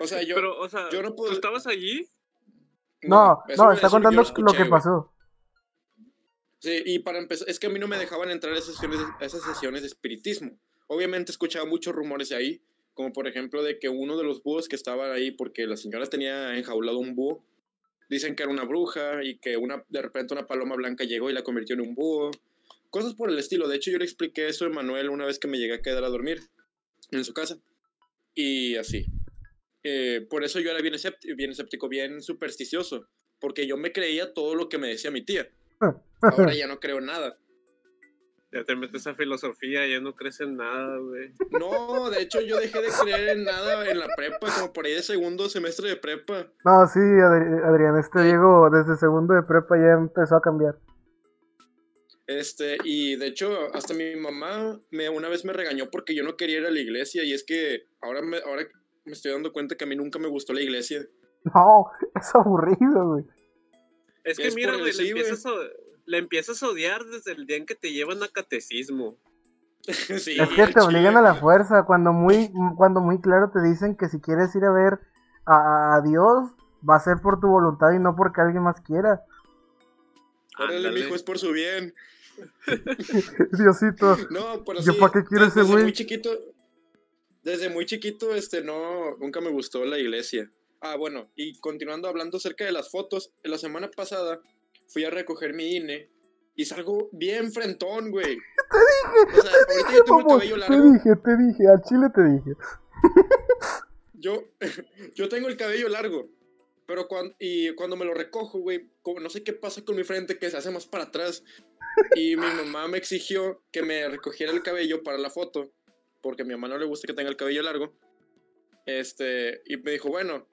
O sea, yo, Pero, o sea, yo no puedo- ¿tú estabas allí? No, no, está contando lo escuché, que güey. pasó. Sí, y para empezar, es que a mí no me dejaban entrar a esas sesiones, a esas sesiones de espiritismo. Obviamente escuchaba muchos rumores de ahí, como por ejemplo de que uno de los búhos que estaba ahí, porque la señora tenía enjaulado un búho, dicen que era una bruja y que una, de repente una paloma blanca llegó y la convirtió en un búho. Cosas por el estilo. De hecho, yo le expliqué eso a Manuel una vez que me llegué a quedar a dormir en su casa. Y así. Eh, por eso yo era bien, escéptico, bien escéptico, bien supersticioso, porque yo me creía todo lo que me decía mi tía. Ahora ya no creo en nada. Ya te metes a filosofía, ya no crees en nada, güey. No, de hecho yo dejé de creer en nada en la prepa, como por ahí de segundo semestre de prepa. No, sí, Adri- Adrián, este Diego desde segundo de prepa ya empezó a cambiar. Este, y de hecho, hasta mi mamá me, una vez me regañó porque yo no quería ir a la iglesia, y es que ahora me, ahora me estoy dando cuenta que a mí nunca me gustó la iglesia. No, es aburrido, güey. Es que Es mira, güey, el- le, sí, güey. empiezas a, le empiezas a odiar desde el día en que te llevan a catecismo. [LAUGHS] Sí, Es que te obligan chile. a la fuerza, cuando muy, cuando muy claro te dicen que si quieres ir a ver a, a Dios, va a ser por tu voluntad y no porque alguien más quiera. Órale, mijo, es por su bien. [LAUGHS] Diosito, No, pero ¿Yo sí, pa' qué quiero ese güey? muy chiquito, desde muy chiquito, este, no, nunca me gustó la iglesia. Ah, bueno, y continuando hablando acerca de las fotos, la semana pasada fui a recoger mi INE y salgo bien frentón, güey. Te dije. O sea, ahorita yo tengo el ¿cómo? cabello Te dije, te dije, al chile te dije. Yo, [LAUGHS] yo tengo el cabello largo. Pero cuando, y cuando me lo recojo, güey, como no sé qué pasa con mi frente que se hace más para atrás. Y mi mamá me exigió que me recogiera el cabello para la foto, porque a mi mamá no le gusta que tenga el cabello largo. Este, y me dijo, bueno,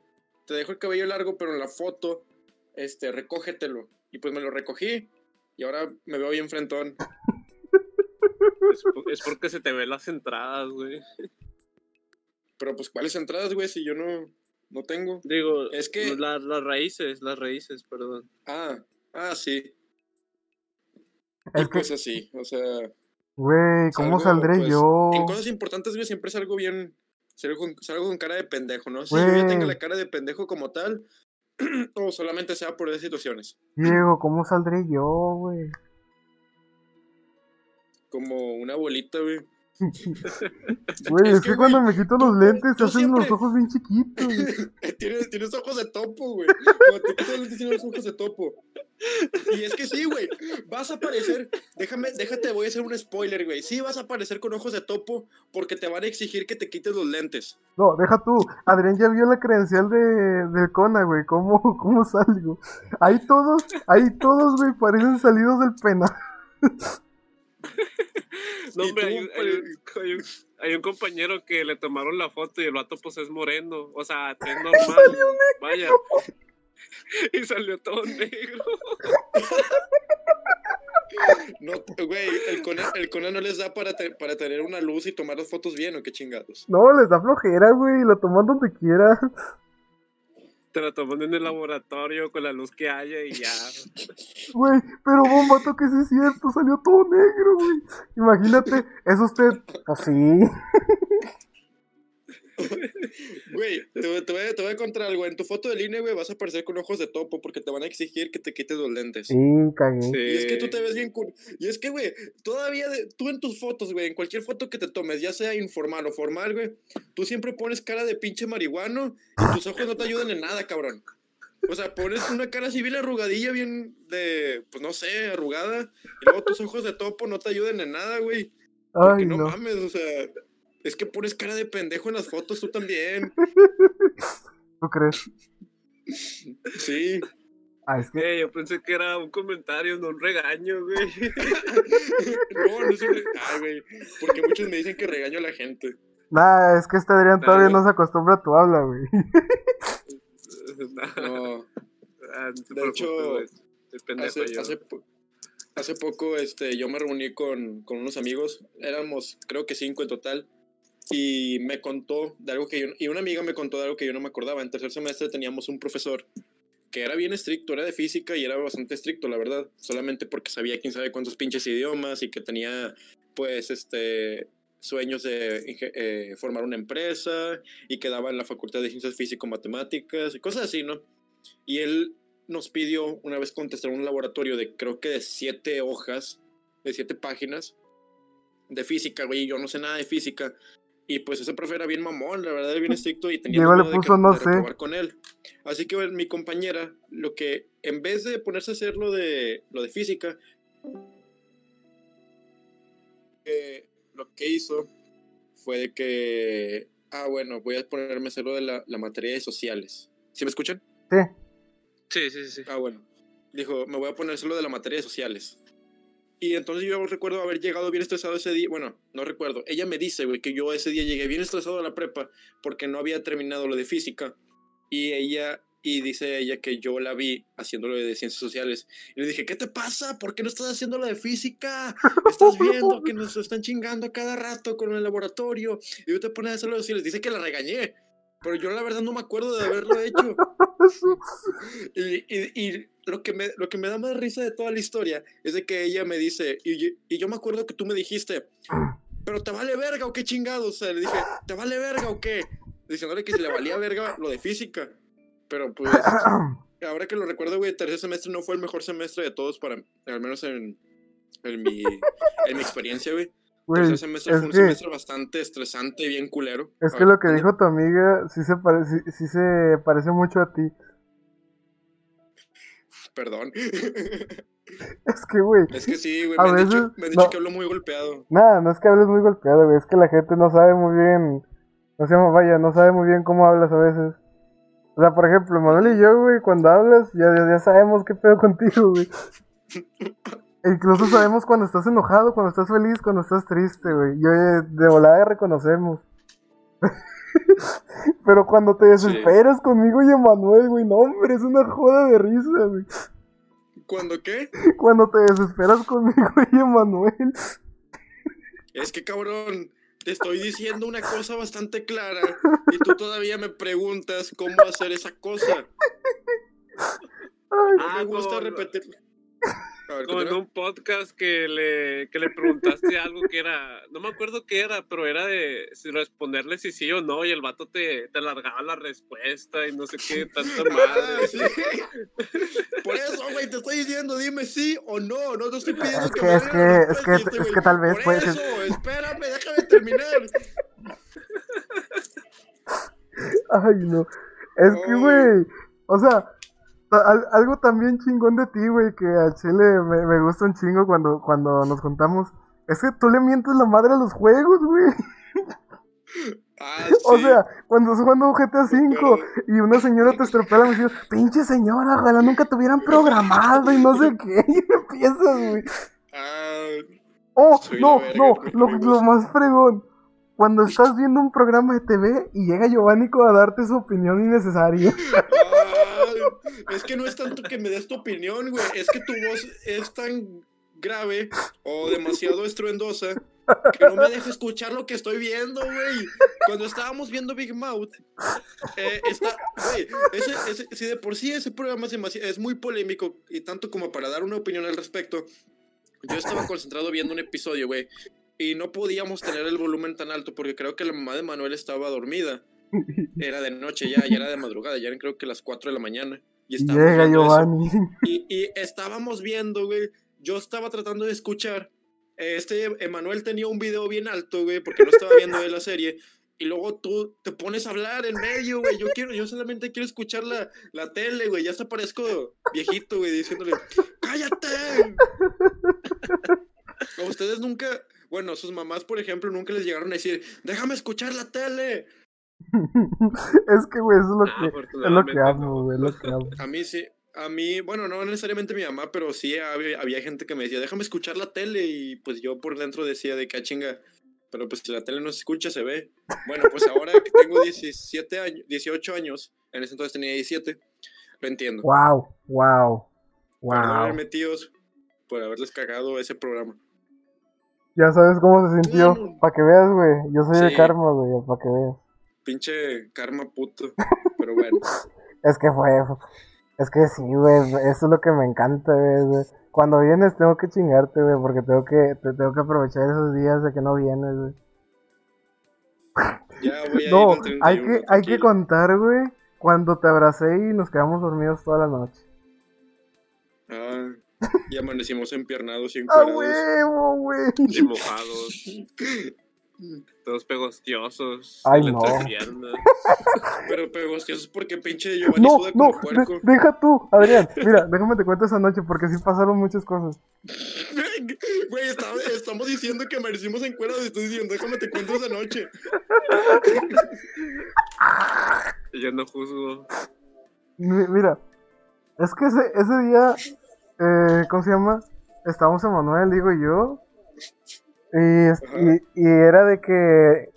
te dejo el cabello largo, pero en la foto, este, recógetelo. Y pues me lo recogí y ahora me veo bien frentón. Es, po- es porque se te ven las entradas, güey. Pero pues, ¿cuáles entradas, güey? Si yo no, no tengo. Digo, Es que- la- las raíces, las raíces, perdón. Ah, ah, sí. Es y que, pues así, o sea... güey, ¿cómo salgo, saldré pues, yo? En cosas importantes, güey, siempre salgo bien. Salgo con, salgo con cara de pendejo, ¿no? Si yo ya tenga la cara de pendejo como tal, [CLEARS THROAT] o solamente sea por esas situaciones. Diego, ¿cómo saldré yo, güey? Como una bolita, güey. [LAUGHS] Güey, es que, cuando me quito los lentes se hacen los ojos bien chiquitos. [LAUGHS] Tienes, tienes ojos de topo, güey. Cuando te quitas los lentes, tienes los ojos de topo. Y es que sí, güey. Vas a aparecer. Déjame, déjate, voy a hacer un spoiler, güey. Sí, vas a aparecer con ojos de topo porque te van a exigir que te quites los lentes. No, deja tú. Adrián ya vio la credencial de, del Cona, güey. ¿Cómo, ¿Cómo salgo? Ahí todos, ahí todos, güey, parecen salidos del penal. No, [LAUGHS] hombre, hay, un- hay un- [LAUGHS] hay un, hay un compañero que le tomaron la foto y el vato pues es moreno. O sea, es [LAUGHS] normal. Vaya. Y salió todo negro. No, güey, el Conan, el Conan no les da para, te- para tener una luz y tomar las fotos bien, ¿o qué chingados? No, les da flojera, güey. Lo toman donde quiera. Te la toman en el laboratorio con la luz que haya y ya. Güey, pero bombato que sí es cierto, salió todo negro, güey. Imagínate, ¿es usted? Pues sí. Güey, te, voy- te voy a, te voy a contar algo. En tu foto de línea, güey, vas a aparecer con ojos de topo porque te van a exigir que te quites los lentes. Sí, cagué. Y es que tú te ves bien cool. Y es que, güey, todavía de- tú en tus fotos, güey, en cualquier foto que te tomes, ya sea informal o formal, güey, tú siempre pones cara de pinche marihuano y tus ojos no te ayudan en nada, cabrón. O sea, pones una cara así bien arrugadilla, bien de, pues no sé, arrugada, y luego tus ojos de topo no te ayudan en nada, güey. Ay, no, no. mames, o sea, es que pones cara de pendejo en las fotos tú también. [LAUGHS] ¿Tú crees? Sí. Ah, es que Eh, yo pensé que era un comentario, no un regaño, güey. [LAUGHS] [LAUGHS] no, no es un... Ay, güey. Porque muchos me dicen que regaño a la gente. Nah, es que este Adrián todavía no se acostumbra a tu habla, güey. No. Ah, no De hecho, pendejo Hace, hace, po- hace poco este, yo me reuní con, con unos amigos, éramos creo que cinco en total, y me contó de algo que yo, y una amiga me contó de algo que yo no me acordaba. En tercer semestre teníamos un profesor que era bien estricto, era de física y era bastante estricto, la verdad, solamente porque sabía quién sabe cuántos pinches idiomas y que tenía, pues, este sueños de eh, formar una empresa y que daba en la Facultad de Ciencias Físico-Matemáticas y cosas así, ¿no? Y él nos pidió una vez contestar un laboratorio de creo que de siete hojas, de siete páginas de física, güey, yo no sé nada de física. Y pues ese profe era bien mamón, la verdad, era bien [LAUGHS] estricto y tenía le de, que, no de sé. reprobar con él. Así que bueno, mi compañera, lo que en vez de ponerse a hacer lo de, lo de física, eh, lo que hizo fue de que, ah, bueno, voy a ponerme a hacer lo de la, la materia de sociales. ¿Sí me escuchan? Sí. Sí, sí, sí. Ah, bueno. Dijo, me voy a poner solo de la materia de sociales. Y entonces yo recuerdo haber llegado bien estresado ese día. Bueno, no recuerdo. Ella me dice, güey, que yo ese día llegué bien estresado a la prepa porque no había terminado lo de física. Y ella, y dice ella que yo la vi haciendo lo de ciencias sociales. Y le dije, ¿qué te pasa? ¿Por qué no estás haciendo lo de física? [LAUGHS] Estás viendo que nos están chingando a cada rato con el laboratorio. Y yo te pones a hacer lo de sociales. Dice que la regañé. Pero yo la verdad no me acuerdo de haberlo hecho. [LAUGHS] Y, y- y lo, que me, lo que me da más risa de toda la historia es de que ella me dice, y, yo- y yo me acuerdo que tú me dijiste, pero te vale verga o qué chingados. O sea, le dije, ¿te vale verga o qué? Diciéndole que si le valía verga lo de física. Pero pues, ahora que lo recuerdo, güey, tercer semestre no fue el mejor semestre de todos para, al menos en, en, mi, en mi experiencia, güey. Güey, Tercer semestre es fue un que, semestre bastante estresante y bien culero. es que lo que dijo tu amiga sí se, pare- sí, sí se parece mucho a ti. Perdón. [LAUGHS] Es que, güey, es que sí, güey, me, veces, dicho, me han dicho no. que hablo muy golpeado. nada, no es que hables muy golpeado, güey, es que la gente no sabe muy bien, no sé, vaya, no sabe muy bien cómo hablas a veces. O sea, por ejemplo, Manuel y yo, güey, cuando hablas, ya, ya ya sabemos qué pedo contigo, güey. [LAUGHS] Incluso sabemos cuando estás enojado, cuando estás feliz, cuando estás triste, güey. Yo eh, de volada reconocemos. [LAUGHS] Pero cuando te desesperas conmigo y Emanuel, güey, no, hombre, es una joda de risa, güey. ¿Cuándo qué? Cuando te desesperas conmigo [LAUGHS] y Emanuel. Es que cabrón, te estoy diciendo una cosa bastante clara y tú todavía me preguntas cómo hacer esa cosa. Ay, Ah, me gusta como- repetir. A ver, Como en un podcast que le, que le preguntaste algo que era, no me acuerdo qué era, pero era de si responderle si sí o no, y el vato te, te largaba la respuesta y no sé qué, tanta [LAUGHS] Ah, madre. sí. Por eso, güey, te estoy diciendo, dime sí o no. No te estoy pidiendo Es que, que- me es que- es que- es güey, que tal vez puede que- eso, espérame, déjame terminar. [LAUGHS] Ay, no. Es que, güey, o sea, al- algo también chingón de ti, güey, que al chile me, me gusta un chingo cuando, cuando nos contamos. Es que tú le mientes la madre a los juegos, güey. Ah, [LAUGHS] O sea, cuando estás jugando GTA V y una señora te estropea la misión, pinche señora, ojalá nunca te hubieran programado y no sé qué. [LAUGHS] Y empiezas, güey. Ah, Oh, no, verga, no, lo, lo más fregón. Cuando estás viendo un programa de TV y llega Giovannico a darte su opinión innecesaria. [LAUGHS] es que no es tanto que me des tu opinión, güey. Es que tu voz es tan grave o demasiado estruendosa que no me deja escuchar lo que estoy viendo, güey. Cuando estábamos viendo Big Mouth, eh, está, güey, ese, ese- si de por sí ese programa es, es muy polémico y tanto como para dar una opinión al respecto, yo estaba concentrado viendo un episodio, güey, y no podíamos tener el volumen tan alto porque creo que la mamá de Manuel estaba dormida. Era de noche ya, ya era de madrugada, ya eran creo que las 4 de la mañana. Y estábamos llega. Giovanni. [LAUGHS] Y, y estábamos viendo, güey. Yo estaba tratando de escuchar. Este Emanuel tenía un video bien alto, güey, porque no estaba viendo de la serie. Y luego tú te pones a hablar en medio, güey. Yo quiero, yo solamente quiero escuchar la, la tele, güey. Ya hasta parezco viejito, güey, diciéndole, ¡cállate! [LAUGHS] Ustedes nunca, bueno, sus mamás, por ejemplo, nunca les llegaron a decir, déjame escuchar la tele. [LAUGHS] es que, güey, eso es lo Ah, que, es lo que amo, güey, es lo que amo. A mí sí, a mí, bueno, no necesariamente mi mamá, pero sí había, había gente que me decía, déjame escuchar la tele. Y pues yo por dentro decía de que "Ah, chinga. Pero pues si la tele no se escucha, se ve. Bueno, pues ahora que tengo 17 años, 18 años, en ese entonces tenía 17, lo entiendo. Wow, wow, Perdónenme, wow. tíos, por haberles cagado ese programa. Ya sabes cómo se sintió. Para que veas, güey. Yo soy de karma, güey. Para que veas. Pinche karma puto. Pero bueno. [LAUGHS] Es que fue. Es que sí, güey. Eso es lo que me encanta, güey. Cuando vienes tengo que chingarte, güey. Porque tengo que, te tengo que aprovechar esos días de que no vienes, güey. Ya voy a No, ir en 31, hay que, hay que contar, güey. Cuando te abracé y nos quedamos dormidos toda la noche. Ah, y amanecimos empiernados [LAUGHS] y ¡A encuerados. huevo, güey! Y mojados. [LAUGHS] Todos pegostiosos. Ay, en no. [LAUGHS] Pero pegostiosos porque pinche Giovanni No, suda no, como puerco. de- deja tú, Adrián. Mira, déjame te cuento esa noche porque sí pasaron muchas cosas. [LAUGHS] Güey, está- estamos diciendo que encuerados y estoy diciendo, déjame te cuento esa noche. [LAUGHS] Yo no juzgo. Mi- Mira, es que ese, ese día, eh, ¿cómo se llama? Estábamos Emanuel, digo yo. Y, y, y era de que.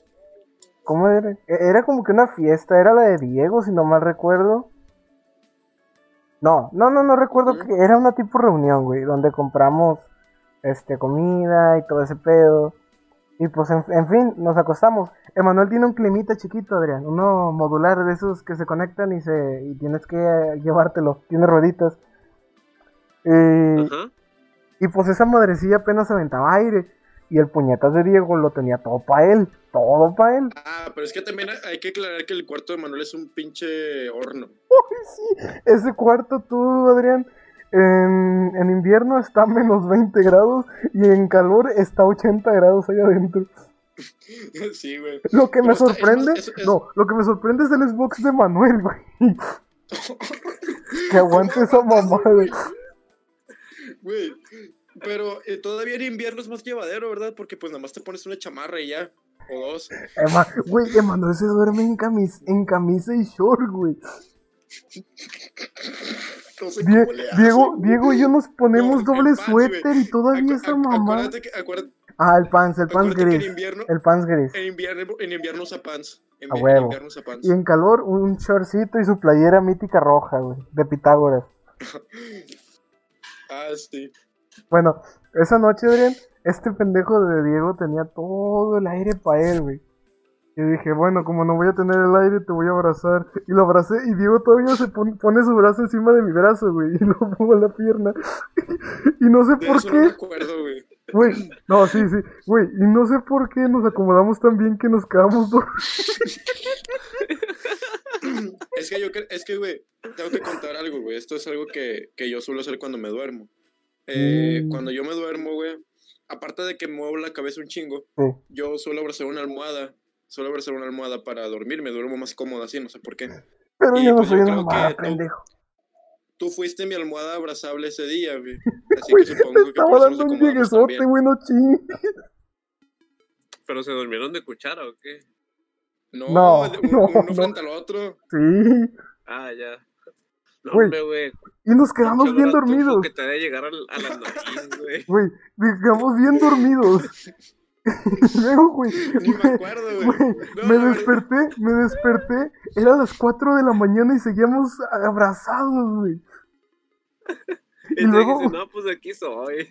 ¿Cómo era? E- Era como que una fiesta, era la de Diego, si no mal recuerdo. No, no, no, no recuerdo que era una tipo reunión, güey, donde compramos este comida y todo ese pedo. Y pues, en, en fin, nos acostamos. Emanuel tiene un climita chiquito, Adrián, uno modular de esos que se conectan y se y tienes que llevártelo. Tiene rueditas. Y, y pues esa madrecilla apenas aventaba aire. Y el puñetas de Diego lo tenía todo para él. Todo para él. Ah, pero es que también hay que aclarar que el cuarto de Manuel es un pinche horno. [LAUGHS] Sí, ese cuarto tú, Adrián, en, en invierno está a menos 20 grados y en calor está a 80 grados ahí adentro. [LAUGHS] sí, güey. Lo que me es sorprende, más- es- es- no, lo que me sorprende es el Xbox de Manuel, [LAUGHS] güey. que aguante esa mamada. Güey, pero eh, todavía en invierno es más llevadero, ¿verdad? Porque pues nada más te pones una chamarra y ya. O dos. Ema- Güey, Emanuel se duerme en, camis en camisa y short, güey. No sé Die- hace, Diego. Diego y yo nos ponemos No, doble suéter y todavía Acu- esa mamá. Acuérdate que, acuérdate, Ah, el pants, el pants gris. invierno, El pants gris. en invierno, en invierno usa pants. En, A huevo. en invierno usa pants. Y en calor, un shortcito y su playera mítica roja, güey, de Pitágoras. [LAUGHS] Ah, sí. Bueno, esa noche, Adrián, este pendejo de Diego tenía todo el aire para él, güey. Y dije, bueno, como no voy a tener el aire, te voy a abrazar. Y lo abracé y Diego todavía se pon- pone su brazo encima de mi brazo, güey. [LAUGHS] Y lo pongo en la pierna. [LAUGHS] y no sé De por eso no qué, acuerdo, güey. güey. No, sí, sí, güey. Y no sé por qué nos acomodamos tan bien que nos quedamos dormidos. [LAUGHS] Es que yo, es que, güey, tengo que contar algo, güey. Esto es algo que, que yo suelo hacer cuando me duermo. Eh, Mm. Cuando yo me duermo, güey, aparte de que muevo la cabeza un chingo, Sí. yo suelo abrazar una almohada. Suelo abrazar una almohada para dormir. Me duermo más cómodo así, no sé por qué. Pero Y yo no pues soy una que mamada, tú- pendejo. Tú fuiste mi almohada abrazable ese día, güey. [LAUGHS] Así Güey, que supongo que Estaba dando un lleguesote, güey, no ching. ¿Pero se durmieron de cuchara o qué? No, No, de- un- [LAUGHS] no, uno no. frente al otro. Sí. Ah, ya. No, Güey, hombre, güey. Y [LAUGHS] nos quedamos bien dormidos. Que te llegar a nariz, güey. Güey, quedamos [LAUGHS] bien dormidos. Y Luego, güey, Ni me me, acuerdo, güey. güey, No, me la verdad- desperté, me desperté. Eran las 4 de la mañana y seguíamos abrazados, güey. [LAUGHS] Y, Y luego- no, pues aquí soy.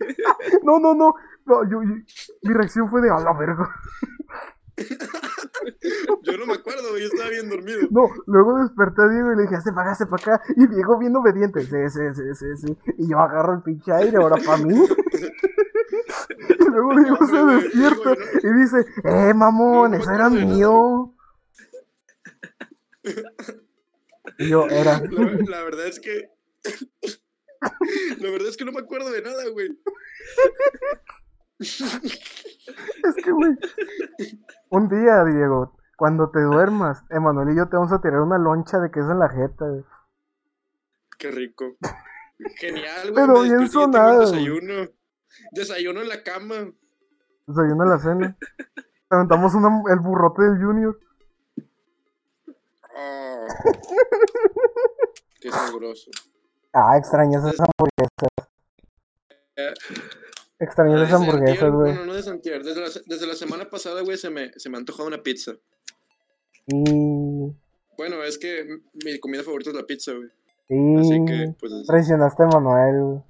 No, no, no. no yo, yo- mi reacción fue de a la verga. [LAUGHS] Yo no me acuerdo. Yo estaba bien dormido. No, luego desperté a Diego y le dije, hazte para acá, para acá. Y Diego bien obediente, sí, sí, sí, sí, sí. Y yo agarro el pinche aire, ahora para mí. [LAUGHS] y luego Diego No, se despierta Diego, y dice, eh, mamón, No, eso era mío. Y yo, era. La, la verdad es que. [LAUGHS] La verdad es que no me acuerdo de nada, güey. Es que, güey. Un día, Diego, cuando te duermas, Emanuel y yo te vamos a tirar una loncha de queso en la jeta, güey. Qué rico. Genial, güey. Pero bien sonado. Desayuno. Desayuno en la cama. Desayuno a la cena. Levantamos el burrote del Junior. Ah. Qué sabroso. Ah, extrañas esas hamburguesas. Extrañas esas desde hamburguesas, güey. Bueno, no desde antier, desde la, desde la semana pasada, güey, se me, se me ha antojado una pizza. Y. Bueno, es que mi comida favorita es la pizza, güey. Y. Así que, pues... Traicionaste a Manuel, güey.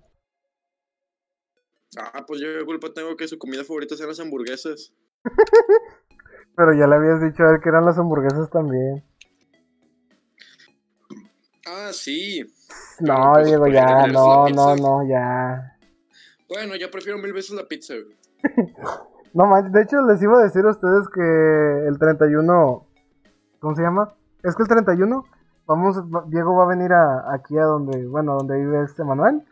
Ah, pues yo qué culpa tengo que su comida favorita sean las hamburguesas. [LAUGHS] Pero ya le habías dicho a él que eran las hamburguesas también. Ah, sí. No, pues, Diego, por ya, no, no, no, ya. Bueno, ya prefiero mil veces la pizza, güey. [LAUGHS] No manches, de hecho les iba a decir a ustedes que el 31, ¿cómo se llama? Es que el 31, vamos, va- Diego va a venir a, aquí a donde, bueno, donde vive este Manuel.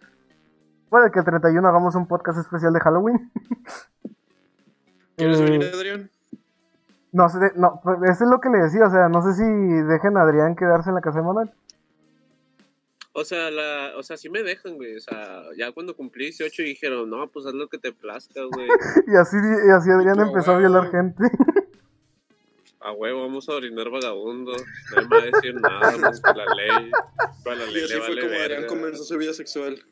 Puede que el 31 hagamos un podcast especial de Halloween. [LAUGHS] ¿Quieres Eh, venir, Adrián? No sé, no, pues, eso es lo que le decía, o sea, no sé si dejen a Adrián quedarse en la casa de Manuel. O sea, la, o sea, sí me dejan, güey. O sea, ya cuando cumplí 18 dijeron, no, pues haz lo que te plazca, güey. [LAUGHS] Y así, y así Adrián empezó a violar gente. [LAUGHS] A huevo, vamos a orinar vagabundos. Nadie me va a decir nada, pues para la ley. Para la Y ley así le fue vale como Adrián comenzó su vida sexual.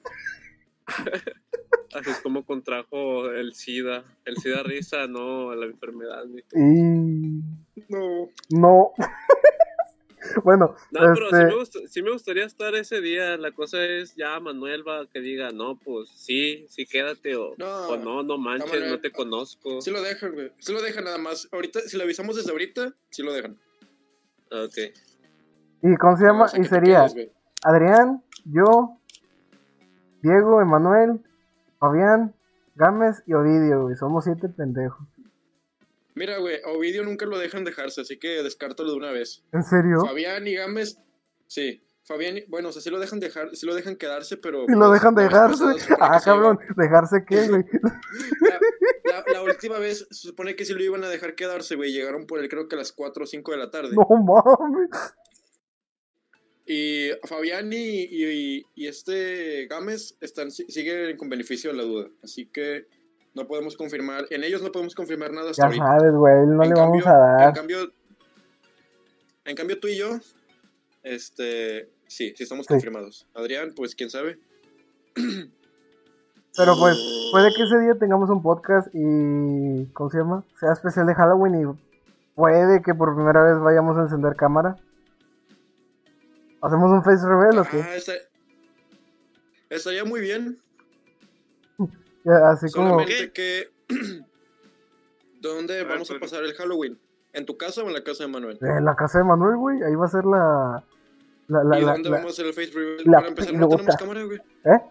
[LAUGHS] Así es como contrajo el SIDA. El SIDA risa, no la enfermedad. güey. Y... No. No. [LAUGHS] bueno, No, pero sí este... me, gust- sí me gustaría estar ese día. La cosa es ya Manuel va que diga, no, pues sí, sí quédate o No. o no, no manches, Manuel. no te conozco. Sí lo dejan, güey. Sí lo dejan nada más. Ahorita, si lo avisamos desde ahorita, sí lo dejan. Ok. ¿Y cómo se llama? O sea, y sería. Adrián, yo, Diego, Emanuel, Fabián, Gámez y Ovidio, güey. Somos siete pendejos. Mira, güey, a Ovidio nunca lo dejan dejarse, así que descártalo de una vez. ¿En serio? Fabián y Gámez, sí. Fabián, y- bueno, o sea, sí lo dejan dejar, sí lo dejan quedarse, pero. Y lo pues, dejan vez dejarse. Ah, cabrón, ¿dejarse qué, güey? [LAUGHS] La, la- la última vez se supone que sí lo iban a dejar quedarse, güey. Llegaron por él, creo que a las 4 o 5 de la tarde. No mames. Y Fabián y, y- y este Gámez están, si- siguen con beneficio de la duda. Así que no podemos confirmar. En ellos no podemos confirmar nada hasta Ya ahorita. sabes, güey, no En le vamos cambio- a dar. En cambio, en cambio, tú y yo, este, sí, sí estamos Sí. confirmados. Adrián, pues quién sabe. [CLEARS THROAT] Pero pues, puede que ese día tengamos un podcast y. ¿Cómo se llama? Sea especial de Halloween y puede que por primera vez vayamos a encender cámara. ¿Hacemos un face reveal o qué? Ah, esta- estaría muy bien. [LAUGHS] Ya, Así como. Solamente que. [CLEARS THROAT] ¿Dónde ver, vamos a pasar el Halloween? ¿En tu casa o en la casa de Manuel? En la casa de Manuel, güey. Ahí va a ser la. La, la, ¿Y la- dónde la- vamos a hacer el face reveal? la Para empezar, no tenemos cámara, güey. ¿Eh?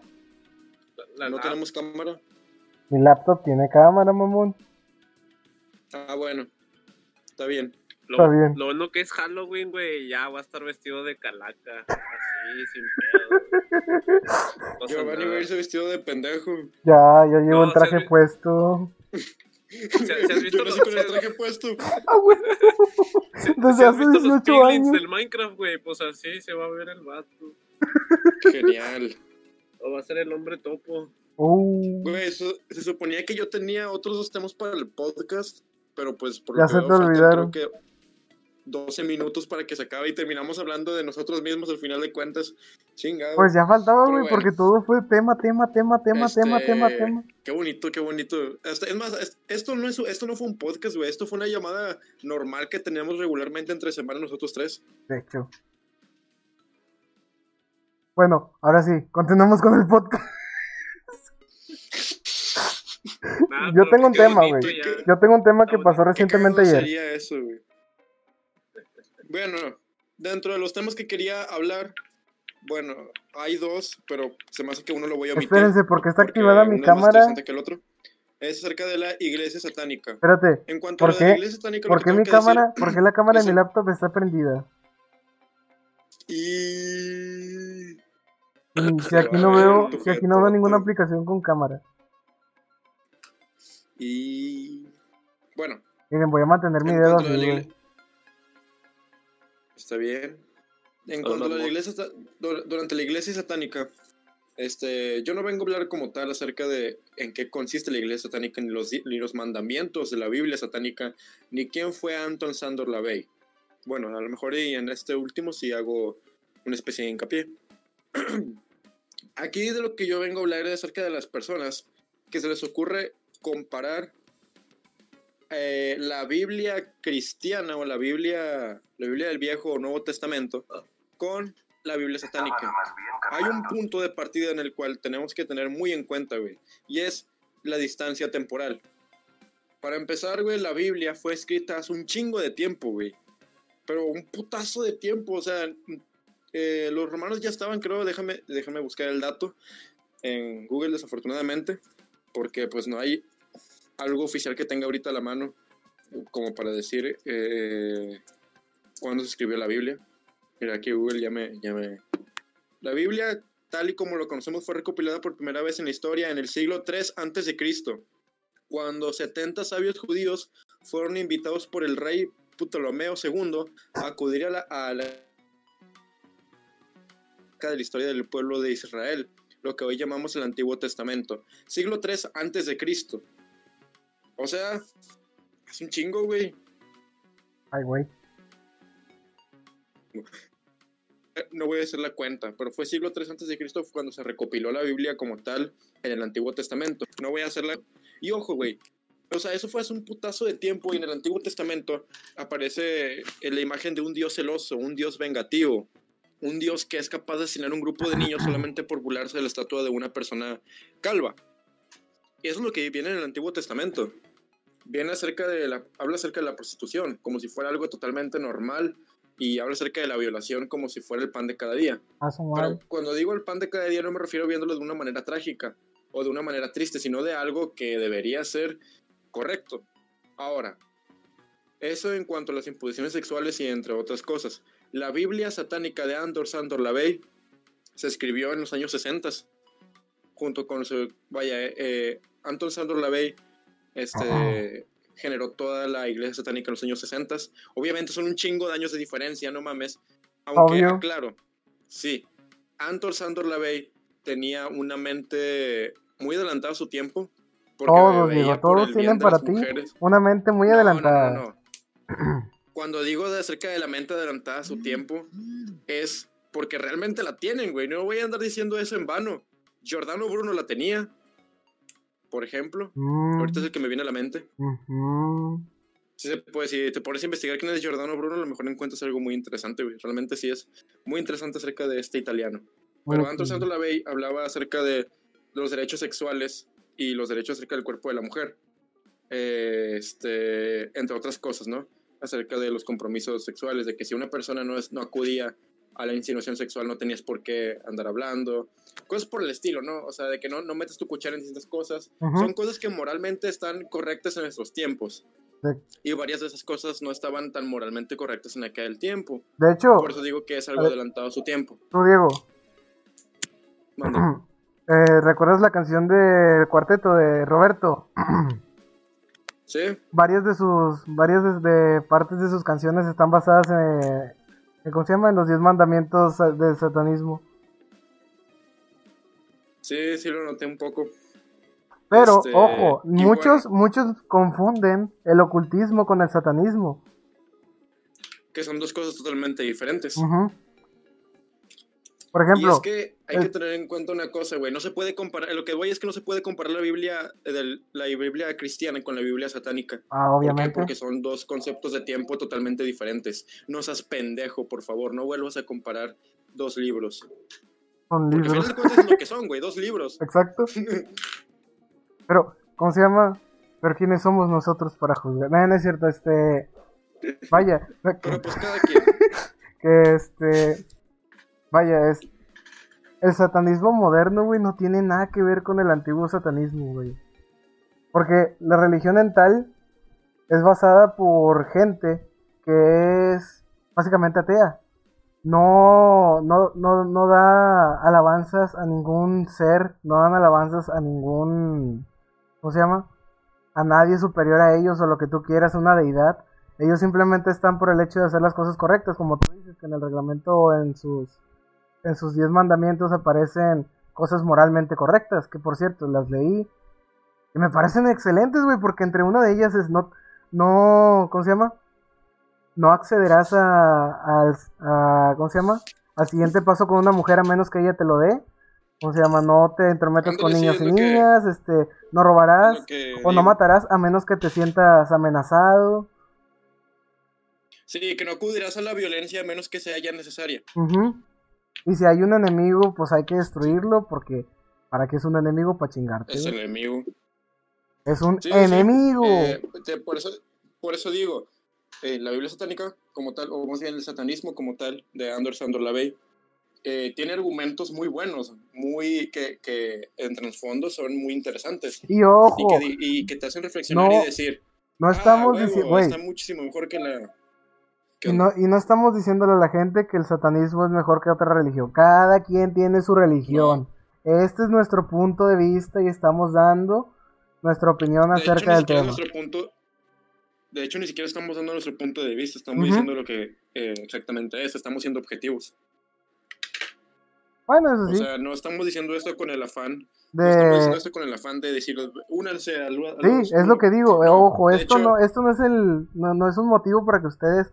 La- No la- tenemos cámara. Mi laptop tiene cámara, mamón. Ah, bueno. Está bien. Lo, Está bien. lo bueno que es Halloween, güey, ya va a estar vestido de calaca. [LAUGHS] Así, sin pedo. No Giovanni va a irse vestido de pendejo. Ya, ya llevo No, el traje se puesto. ¿Se- se has visto Yo los- nací con el se- traje puesto. Ah, güey. Desde ¿Sí hace visto los 18 piglins años. del Minecraft, güey? Pues así se va a ver el vato. Genial. O va a ser el hombre topo. Uh, Güey, eso, se suponía que yo tenía otros dos temas para el podcast, pero pues por Ya lo que se veo te olvidaron. creo que 12 minutos para que se acabe y terminamos hablando de nosotros mismos al final de cuentas. Chingado. pues ya faltaba, güey, bueno. porque todo fue tema, tema, tema, tema, tema, Este, tema, tema. Qué bonito, qué bonito. Este, es más, es- esto no, es, esto no fue un podcast, güey. Esto fue una llamada normal que teníamos regularmente entre semanas nosotros tres. De hecho. Bueno, ahora sí, continuamos con el podcast. [LAUGHS] Nah, Yo tengo un tema, güey. Yo tengo un tema que Ah, pasó recientemente ayer. sería eso, güey. Bueno, dentro de los temas que quería hablar, bueno, hay dos, pero se me hace que uno lo voy a omitir. Espérense, porque está porque activada mi es más cámara. interesante que el otro. Es acerca de la iglesia satánica. Espérate, En cuanto a ¿por lo de la qué? iglesia satánica, ¿por qué mi decir- cámara, por qué la cámara de es mi laptop está prendida? Y... Mm, [LAUGHS] Si aquí a no veo, si aquí no veo ninguna aplicación con cámara. Y... Bueno, Miren, voy a mantener mi dedo a así, Está bien. En No, cuanto a no, la iglesia, durante la iglesia satánica, este, yo no vengo a hablar como tal acerca de en qué consiste la iglesia satánica, ni los, di- ni los mandamientos de la Biblia satánica, ni quién fue Anton Sandor Lavey. Bueno, a lo mejor y en este último sí hago una especie de hincapié. [CLEARS THROAT] aquí de lo que yo vengo a hablar es acerca de las personas que se les ocurre comparar eh, la Biblia cristiana o la Biblia, la Biblia del Viejo o Nuevo Testamento con la Biblia satánica. Hay un punto de partida en el cual tenemos que tener muy en cuenta, güey, y es la distancia temporal. Para empezar, güey, la Biblia fue escrita hace un chingo de tiempo, güey. Pero un putazo de tiempo, o sea, eh, los romanos ya estaban, creo, déjame, déjame buscar el dato en Google, desafortunadamente, porque pues no hay algo oficial que tenga ahorita a la mano como para decir eh, cuándo se escribió la Biblia. Mira, aquí Google ya me, ya me... La Biblia, tal y como lo conocemos, fue recopilada por primera vez en la historia en el siglo 3 antes de Cristo, cuando 70 sabios judíos fueron invitados por el rey Ptolomeo II a acudir a la, a la de la historia del pueblo de Israel, lo que hoy llamamos el Antiguo Testamento, siglo 3 antes de Cristo. O sea, es un chingo, güey. Ay, güey. No voy a hacer la cuenta, pero fue siglo 3 antes de Cristo cuando se recopiló la Biblia como tal en el Antiguo Testamento. No voy a hacerla. Y ojo, güey. O sea, eso fue hace un putazo de tiempo y en el Antiguo Testamento aparece la imagen de un Dios celoso, un Dios vengativo, un Dios que es capaz de asesinar un grupo de niños solamente por burlarse de la estatua de una persona calva. Y eso es lo que viene en el Antiguo Testamento. Viene acerca de la, habla acerca de la prostitución, como si fuera algo totalmente normal, y habla acerca de la violación como si fuera el pan de cada día. A su Pero cuando digo el pan de cada día no me refiero viéndolo de una manera trágica o de una manera triste, sino de algo que debería ser correcto. Ahora, eso en cuanto a las imposiciones sexuales y entre otras cosas. La Biblia satánica de Andor Sandor Lavey se escribió en los años 60 junto con su, vaya, eh, Anton Sandor Lavey este, generó toda la iglesia satánica en los años 60. Obviamente son un chingo de años de diferencia, no mames. Aunque, Obvio. claro, sí, Anton Sandor Lavey tenía una mente muy adelantada a su tiempo. Todos, digo, todos tienen para ti mujeres. una mente muy no, adelantada. no, no. Cuando digo de acerca de la mente adelantada a su tiempo, es porque realmente la tienen, güey. No voy a andar diciendo eso en vano. Giordano Bruno la tenía, por ejemplo. Mm, Ahorita es el que me viene a la mente. Sí se puede, si te pones a investigar quién es Giordano Bruno, a lo mejor encuentras algo muy interesante, güey. Realmente sí es muy interesante acerca de este italiano. Pero Ok. Anton Santo Lavey hablaba acerca de los derechos sexuales y los derechos acerca del cuerpo de la mujer. Eh, este, entre otras cosas, ¿no? Acerca de los compromisos sexuales, de que si una persona no, es, no acudía a la insinuación sexual no tenías por qué andar hablando. Cosas por el estilo, ¿no? O sea, de que no, no metes tu cuchara en distintas cosas. Son cosas que moralmente están correctas en nuestros tiempos. Y varias de esas cosas no estaban tan moralmente correctas en aquel tiempo. De hecho, Por eso digo que es algo ver. adelantado a su tiempo. tú, Diego, [CLEARS THROAT] eh, ¿recuerdas la canción del cuarteto de Roberto? ¿Sí? varias de sus varias de, de partes de sus canciones están basadas en ¿cómo se llama? En los diez mandamientos del satanismo. Sí, sí lo noté un poco. Pero Este, ojo, muchos muchos confunden el ocultismo con el satanismo. Que son dos cosas totalmente diferentes. Ujú. Por Y ejemplo, es que hay que tener en cuenta una cosa, güey. No se puede comparar. Lo que voy es que no se puede comparar la Biblia, eh, del- la Biblia cristiana con la Biblia satánica. ah, ¿Por obviamente, Porque son dos conceptos de tiempo totalmente diferentes. No seas pendejo, por favor. No vuelvas a comparar dos libros. son Porque al final libros. de cuentas es lo que son, güey. Dos libros. [LAUGHS] Exacto. [LAUGHS] Pero, ¿cómo se llama? Pero quiénes somos nosotros para juzgar. No, no es cierto, este. Vaya, Pero pues cada quien. [LAUGHS] que este vaya es el satanismo moderno güey no tiene nada que ver con el antiguo satanismo güey. Porque la religión en tal es basada por gente que es básicamente atea. No no no no da alabanzas a ningún ser no dan alabanzas a ningún ¿cómo se llama? a nadie superior a ellos o lo que tú quieras una deidad. Ellos simplemente están por el hecho de hacer las cosas correctas, como tú dices, que en el reglamento en sus, en sus diez mandamientos aparecen cosas moralmente correctas, que por cierto las leí y me parecen excelentes, güey, porque entre una de ellas es no, no, ¿cómo se llama? No accederás a, al- a- ¿cómo se llama? Al siguiente paso con una mujer a menos que ella te lo dé. ¿Cómo se llama? No te entrometas con niños y que- niñas, este, no robarás o no matarás a menos que te sientas amenazado. Sí, que no acudirás a la violencia a menos que sea ya necesaria. Y si hay un enemigo, pues hay que destruirlo porque ¿para qué es un enemigo? Para chingarte. Es el enemigo. Es un Sí, sí, enemigo. Eh, te- por, eso, por eso digo, eh, la Biblia satánica como tal, o más bien el satanismo como tal, de Anders Sandor Lavey, eh, tiene argumentos muy buenos, muy que, que en trasfondo son muy interesantes. Y Y ojo, que, y que te hacen reflexionar No y decir, no "Ah, estamos huevo, diciendo, está muchísimo mejor que la... y no, y no estamos diciéndole a la gente que el satanismo es mejor que otra religión. Cada quien tiene su religión. Este es nuestro punto de vista y estamos dando nuestra opinión de acerca del tema. nuestro punto... De hecho, ni siquiera estamos dando nuestro punto de vista, estamos diciendo lo que eh, exactamente es, estamos siendo objetivos. Bueno, eso O sí. sea, no estamos diciendo esto con el afán No estamos diciendo de... esto con el afán de decirles, únanse al al- Sí, es lo que digo. Ojo, de esto hecho- no, esto no es el, no, no es un motivo para que ustedes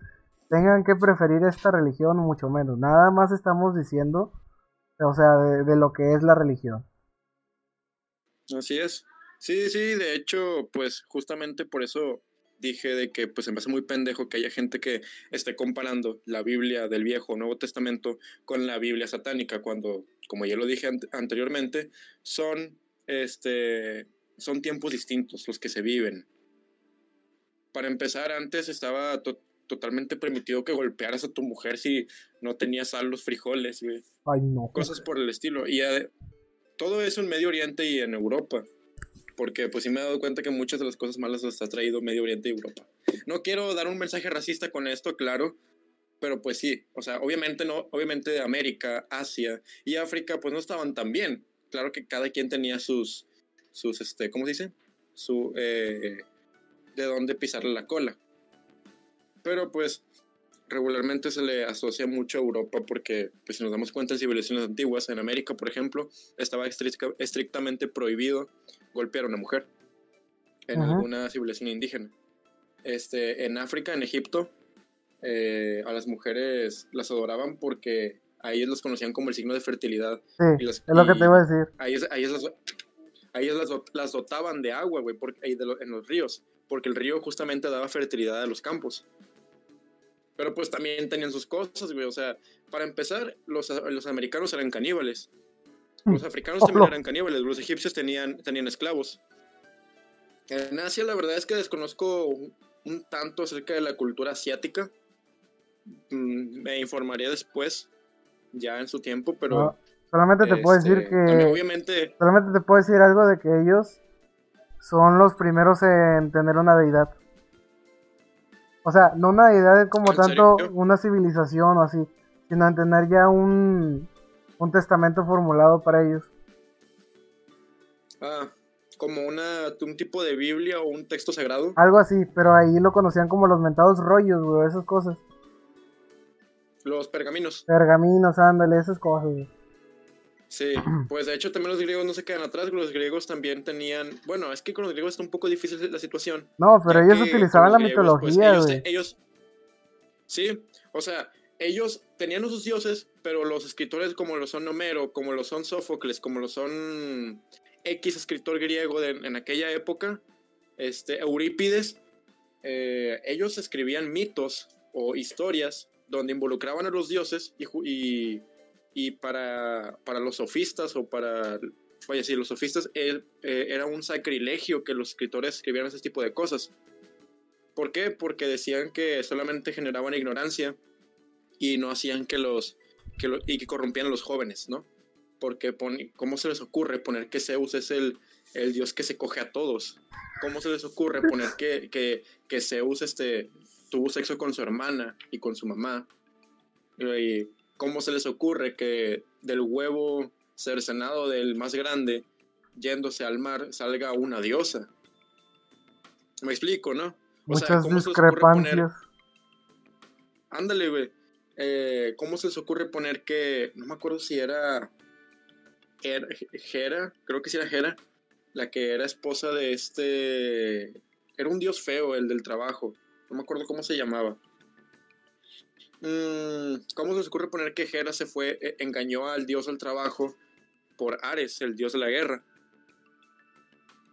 tengan que preferir esta religión, mucho menos. Nada más estamos diciendo, o sea, de, lo que es la religión. Así es. Sí, sí, de hecho, pues justamente por eso dije de que pues se me hace muy pendejo que haya gente que esté comparando la Biblia del Viejo Nuevo Testamento con la Biblia satánica, cuando, como ya lo dije ante- anteriormente, son, este, son tiempos distintos los que se viven. Para empezar, antes estaba totalmente permitido que golpearas a tu mujer si no tenías sal los frijoles, güey Ay, no. cosas por el estilo. Y eh, todo eso en Medio Oriente y en Europa. Porque pues sí me he dado cuenta que muchas de las cosas malas las ha traído Medio Oriente y Europa. No quiero dar un mensaje racista con esto, claro. Pero pues sí, o sea, obviamente no, obviamente América, Asia y África pues no estaban tan bien. Claro que cada quien tenía sus, sus este, ¿cómo se dice? Su, eh, de dónde pisarle la cola. Pero pues regularmente se le asocia mucho a Europa porque, pues, si nos damos cuenta en civilizaciones antiguas, en América, por ejemplo, estaba estricta- estrictamente prohibido golpear a una mujer en Ajá. alguna civilización indígena. Este, en África, en Egipto, eh, a las mujeres las adoraban porque a ellas las conocían como el signo de fertilidad. Sí, y las- es lo que te iba a decir. a ellas, a ellas las, a ellas las, las dotaban de agua, güey, porque- de lo- en los ríos, porque el río justamente daba fertilidad a los campos. Pero pues también tenían sus cosas, güey, o sea, para empezar, los, los americanos eran caníbales. Los africanos también Hola. eran caníbales, los egipcios tenían, tenían esclavos. En Asia la verdad es que desconozco un, tanto acerca de la cultura asiática. Mm, Me informaré después, ya en su tiempo, pero... No, solamente te puedo decir este, que obviamente... solamente te puedo decir algo de que ellos son los primeros en tener una deidad. O sea, no una deidad como ¿En tanto serio? una civilización o así, sino en tener ya un, un testamento formulado para ellos. Ah, como una, un tipo de Biblia o un texto sagrado. Algo así, pero ahí lo conocían como los mentados rollos, güey, esas cosas. Los pergaminos. Pergaminos, ándale, esas cosas, güey. Sí, pues de hecho también los griegos no se quedan atrás, los griegos también tenían, bueno, es que con los griegos está un poco difícil la situación. No, pero ellos utilizaban la pues, mitología, ellos, sí, o sea, ellos tenían a sus dioses, pero los escritores como lo son Homero, como lo son Sófocles, como lo son X escritor griego de- en aquella época, este, Eurípides, eh, ellos escribían mitos o historias donde involucraban a los dioses y, y, y para, para los sofistas o para, vaya, sí, los sofistas eh, eh, era un sacrilegio que los escritores escribieran ese tipo de cosas. ¿Por qué? Porque decían que solamente generaban ignorancia y no hacían que los, que lo- y que corrompían a los jóvenes, ¿no? Porque pon- ¿cómo se les ocurre poner que Zeus es el, el dios que se coge a todos? ¿Cómo se les ocurre poner que, que, que Zeus este, tuvo sexo con su hermana y con su mamá? Y ¿Cómo se les ocurre que del huevo cercenado del más grande, yéndose al mar, salga una diosa? Me explico, ¿no? O sea, Muchas ¿cómo se les ocurre poner- discrepancias. Ándale, güey. Eh, ¿Cómo se les ocurre poner que, no me acuerdo si era Her- Hera, creo que sí era Hera, la que era esposa de este, era un dios feo, el del trabajo, no me acuerdo cómo se llamaba. Mm, ¿Cómo se les ocurre poner que Hera se fue, eh, engañó al dios del trabajo por Ares, el dios de la guerra.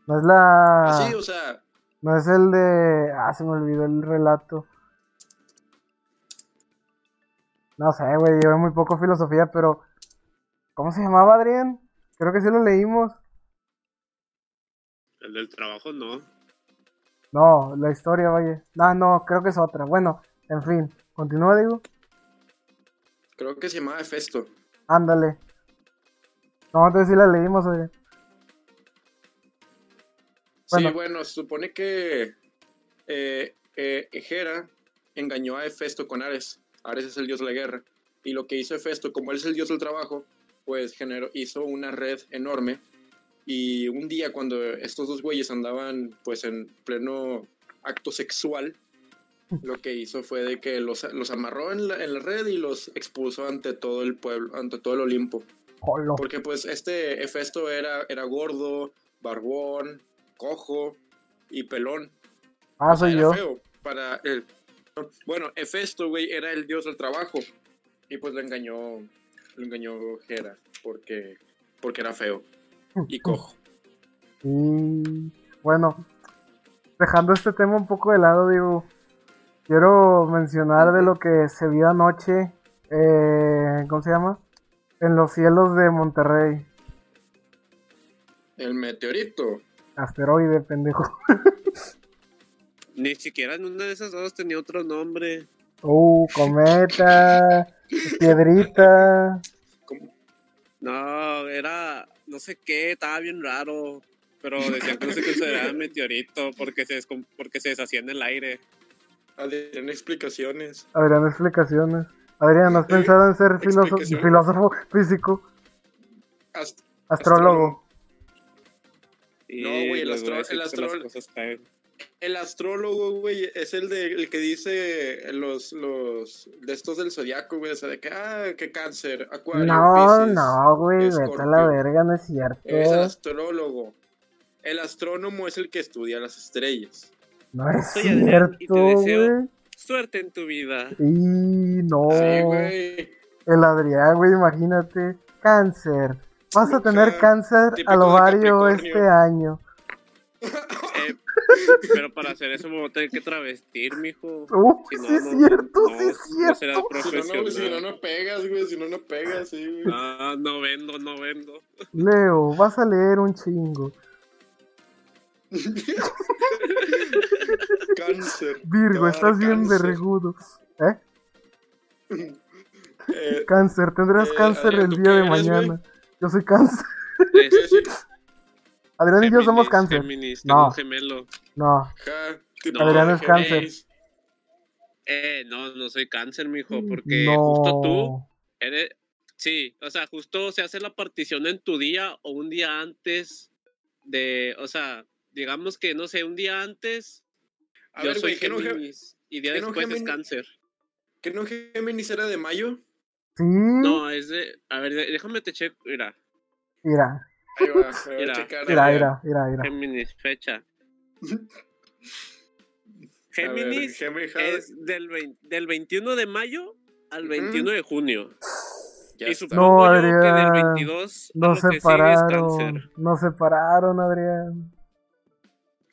No es la. Así, o sea, No es el de. Ah, se me olvidó el relato. No sé, güey, llevé muy poco filosofía, pero. ¿Cómo se llamaba, Adrián? Creo que sí lo leímos. El del trabajo no. No, la historia, vaya. Ah, no, creo que es otra. Bueno, en fin. Continúa, digo. creo que se llamaba Hefesto. Ándale. No, entonces sí la leímos, Adrián. Bueno. Sí, bueno, se supone que eh, eh, Hera engañó a Hefesto con Ares. Ares es el dios de la guerra. Y lo que hizo Hefesto, como él es el dios del trabajo, pues generó, hizo una red enorme. Y un día cuando estos dos güeyes andaban pues en pleno acto sexual, lo que hizo fue de que los, los amarró en la, en la red y los expulsó ante todo el pueblo, ante todo el Olimpo. Jolo. Porque pues este Hefesto era, era gordo, barbón, cojo y pelón. Ah, soy era yo. feo para el... Bueno, Hefesto, güey, era el dios del trabajo. Y pues lo engañó, lo engañó Hera, porque, porque era feo y cojo. [LAUGHS] Y bueno, dejando este tema un poco de lado, digo, quiero mencionar de lo que se vio anoche, eh, ¿cómo se llama? En los cielos de Monterrey. El meteorito. Asteroide, pendejo. [LAUGHS] Ni siquiera en una de esas dos tenía otro nombre. Uh, cometa, piedrita. como- No, era no sé qué, estaba bien raro. Pero decían que no se consideraba meteorito porque se, descom- porque se deshacía en el aire. Adrián, explicaciones. Adrián, explicaciones. Adrián, ¿has Eh, pensado en ser filósofo, físico, Ast- astrólogo? No, güey, el les voy a astro- decir el astrólogo, güey, es el, de, el que dice los, los de estos del zodiaco, güey, o sea, de que, ah, que cáncer, acuario, No, no, güey, vete a la verga, no es cierto. Es el astrólogo. El astrónomo es el que estudia las estrellas. No [LAUGHS] es Soy Adrián y te cierto, deseo-. Suerte en tu vida. Y no. Sí, güey. El Adrián, güey, imagínate. Cáncer. Vas a tener cáncer típico al ovario este año. Eh, pero para hacer eso me voy a tener que travestir, mijo. Uh, Si no, sí es no, cierto, no, sí es no será cierto. Si no, no, güey, si no, profesional. no pegas, güey, si no, no pegas, sí, güey. Ah, no vendo, no vendo. Leo, vas a leer un chingo. Cáncer. Virgo, estás bien cáncer. vergudo. ¿Eh? Eh, Cáncer, tendrás Eh, cáncer Adrián, el ¿tú día de eres, mañana. Yo soy cáncer. Es- sí, sí, Adrián y yo somos cáncer. Géminis, No. tengo un gemelo. No, ja, Adrián es cáncer. Eh, no, no soy cáncer, mijo, porque no. justo tú eres... Sí, o sea, justo se hace la partición en tu día o un día antes de... O sea, digamos que, no sé, un día antes A yo ver, soy güey, ¿qué no, Gé- Géminis y día no después es cáncer. ¿qué no Géminis era de mayo? Sí. No, es de... A ver, déjame te checo, mira, Mira, Ahí va, Mira. checar. mira, Adrián. mira, mira, mira. Géminis, fecha. [LAUGHS] Ver, Géminis es del, vein- del 21 de mayo al Ujú. 21 de junio. ya y supongo No, yo que del Adrián, 22 a Nos lo que sigue es separaron. cáncer. Nos separaron, Adrián.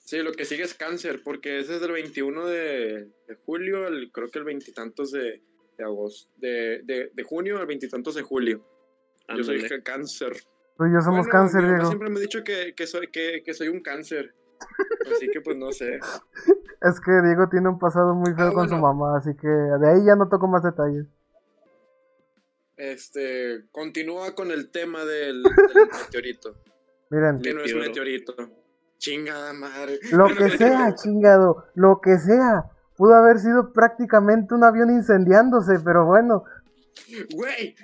Sí, lo que sigue es cáncer, porque ese es del 21 de, de julio, al- creo que el veintitantos de, de agosto, de, de, de junio al veintitantos de julio. Yo soy Ándale. cáncer. Tú y yo somos Bueno, cáncer, mi mamá Diego. siempre me ha dicho que, que soy, que, que soy un cáncer. Así que pues no sé. [LAUGHS] Es que Diego tiene un pasado muy feo Ah, con su bueno. mamá, así que de ahí ya no toco más detalles. Este, continúa con el tema del, del [LAUGHS] meteorito. Miren, Que no es Meteoro. meteorito. Chingada madre. lo que [LAUGHS] sea, chingado, lo que sea. Pudo haber sido prácticamente un avión incendiándose, pero bueno, Güey,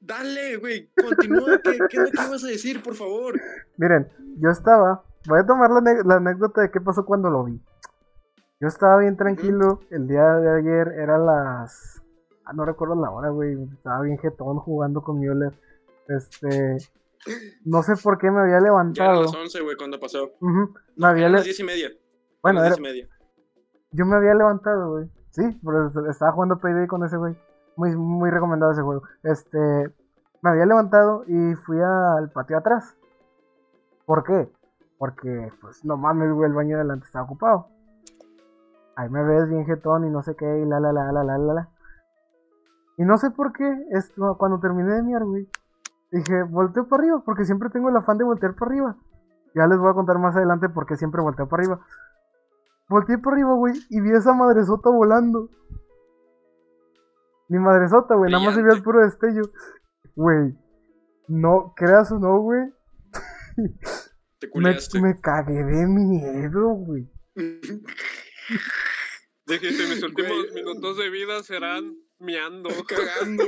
dale, güey. Continúa. ¿Qué, ¿Qué es lo que ibas a decir, por favor? miren, yo estaba, voy a tomar la, la anécdota de qué pasó cuando lo vi. Yo estaba bien tranquilo, el día de ayer era las... Ah, no recuerdo la hora, güey, estaba bien jetón jugando con Müller. Este... No sé por qué me había Ya eran levantado. las 11, güey, cuando pasó. Ujú, me había le- las 10 y media. Bueno, era- las 10 y media. Yo me había levantado, güey. Sí, pero estaba jugando Payday con ese güey. Muy, muy recomendado ese juego. Este. me había levantado y fui al patio atrás. ¿Por qué? Porque, pues, no mames, güey, el baño de adelante estaba ocupado. Ahí me ves bien jetón y no sé qué, y la la la la la la la. Y no sé por qué, es, cuando terminé de miar, güey, dije, volteo para arriba, porque siempre tengo el afán de voltear para arriba. Ya les voy a contar más adelante por qué siempre volteo para arriba. Volteé para arriba, güey, y vi esa madresota volando. Mi madresota, güey, nada más se vio el puro destello. Güey, no, creas o no, güey. Te [LAUGHS] Me, culiaste. me cagué de miedo, güey. [LAUGHS] Dijiste, mis últimos minutos de vida serán miando. [LAUGHS] Cagando.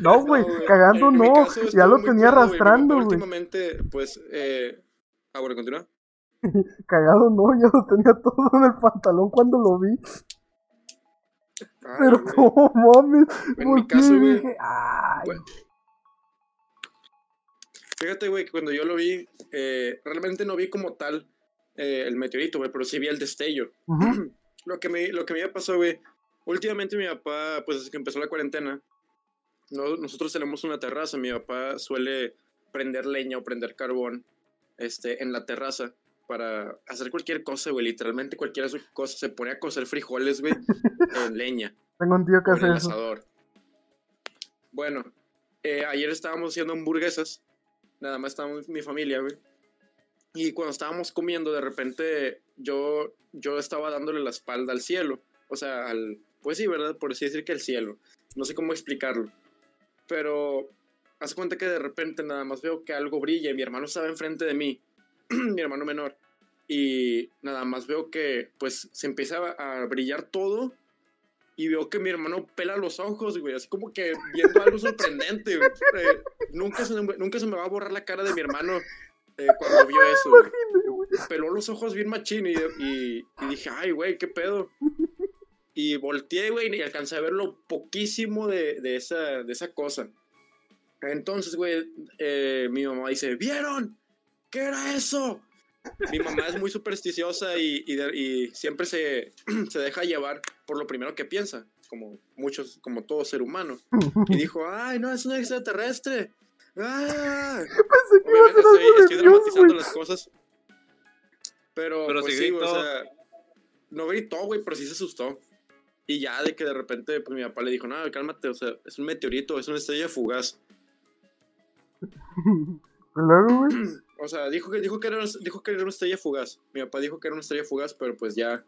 No, güey, cagando no. caso Ya lo tenía claro, arrastrando, güey. Últimamente, pues, eh... Ah, bueno, continúa. [LAUGHS] Cagado no, ya lo tenía todo en el pantalón cuando lo vi. Ay, Pero güey. no mames. En mi caso, güey, dije, ay. Bueno. Fíjate, güey, que cuando yo lo vi, eh, realmente no vi como tal eh, el meteorito, güey, pero sí vi el destello. [CLEARS THROAT] Lo que me, lo que me pasó, güey, últimamente mi papá, pues desde que empezó la cuarentena, no- nosotros tenemos una terraza, mi papá suele prender leña o prender carbón este, en la terraza para hacer cualquier cosa, güey, literalmente cualquier cosa, se pone a cocer frijoles, güey, [LAUGHS] en leña Tengo un tío que hace eso. asador. Bueno, eh, ayer estábamos haciendo hamburguesas, nada más estábamos mi familia, güey. Y cuando estábamos comiendo, de repente yo, yo estaba dándole la espalda al cielo. O sea, al, pues sí, ¿verdad? Por así decir que al cielo. No sé cómo explicarlo. Pero haz cuenta que de repente nada más veo que algo brilla y mi hermano estaba enfrente de mí, [CLEARS THROAT] mi hermano menor. Y nada más veo que pues se empieza a brillar todo y veo que mi hermano pela los ojos, güey, así como que viendo algo sorprendente, güey. Eh, nunca, se, me- nunca se me va a borrar la cara de mi hermano eh, cuando vio eso. Peló los ojos bien machín y, y- y dije, ay, güey, qué pedo. Y volteé, güey, y alcancé a ver lo poquísimo de, de esa, de esa cosa. Entonces, güey, eh, mi mamá dice, ¿vieron? ¿Qué era eso? Mi mamá es muy supersticiosa y, y de- y siempre se, [CLEARS THROAT] se deja llevar por lo primero que piensa, como muchos, como todo ser humano. Y dijo, ay, no, es un extraterrestre. ¡Ah! Pensé que iba a Obviamente ser estoy, algo de estoy Dios, dramatizando las cosas. Pero, Pero pues sí o sea, no gritó, güey, pero sí se asustó. Y ya de que de repente, pues mi papá le dijo, no, cálmate, o sea, es un meteorito, es una estrella fugaz. [LAUGHS] Luego, güey. [CLEARS THROAT] O sea, dijo que, dijo que, era, dijo que era una estrella fugaz. Mi papá dijo que era una estrella fugaz, pero pues ya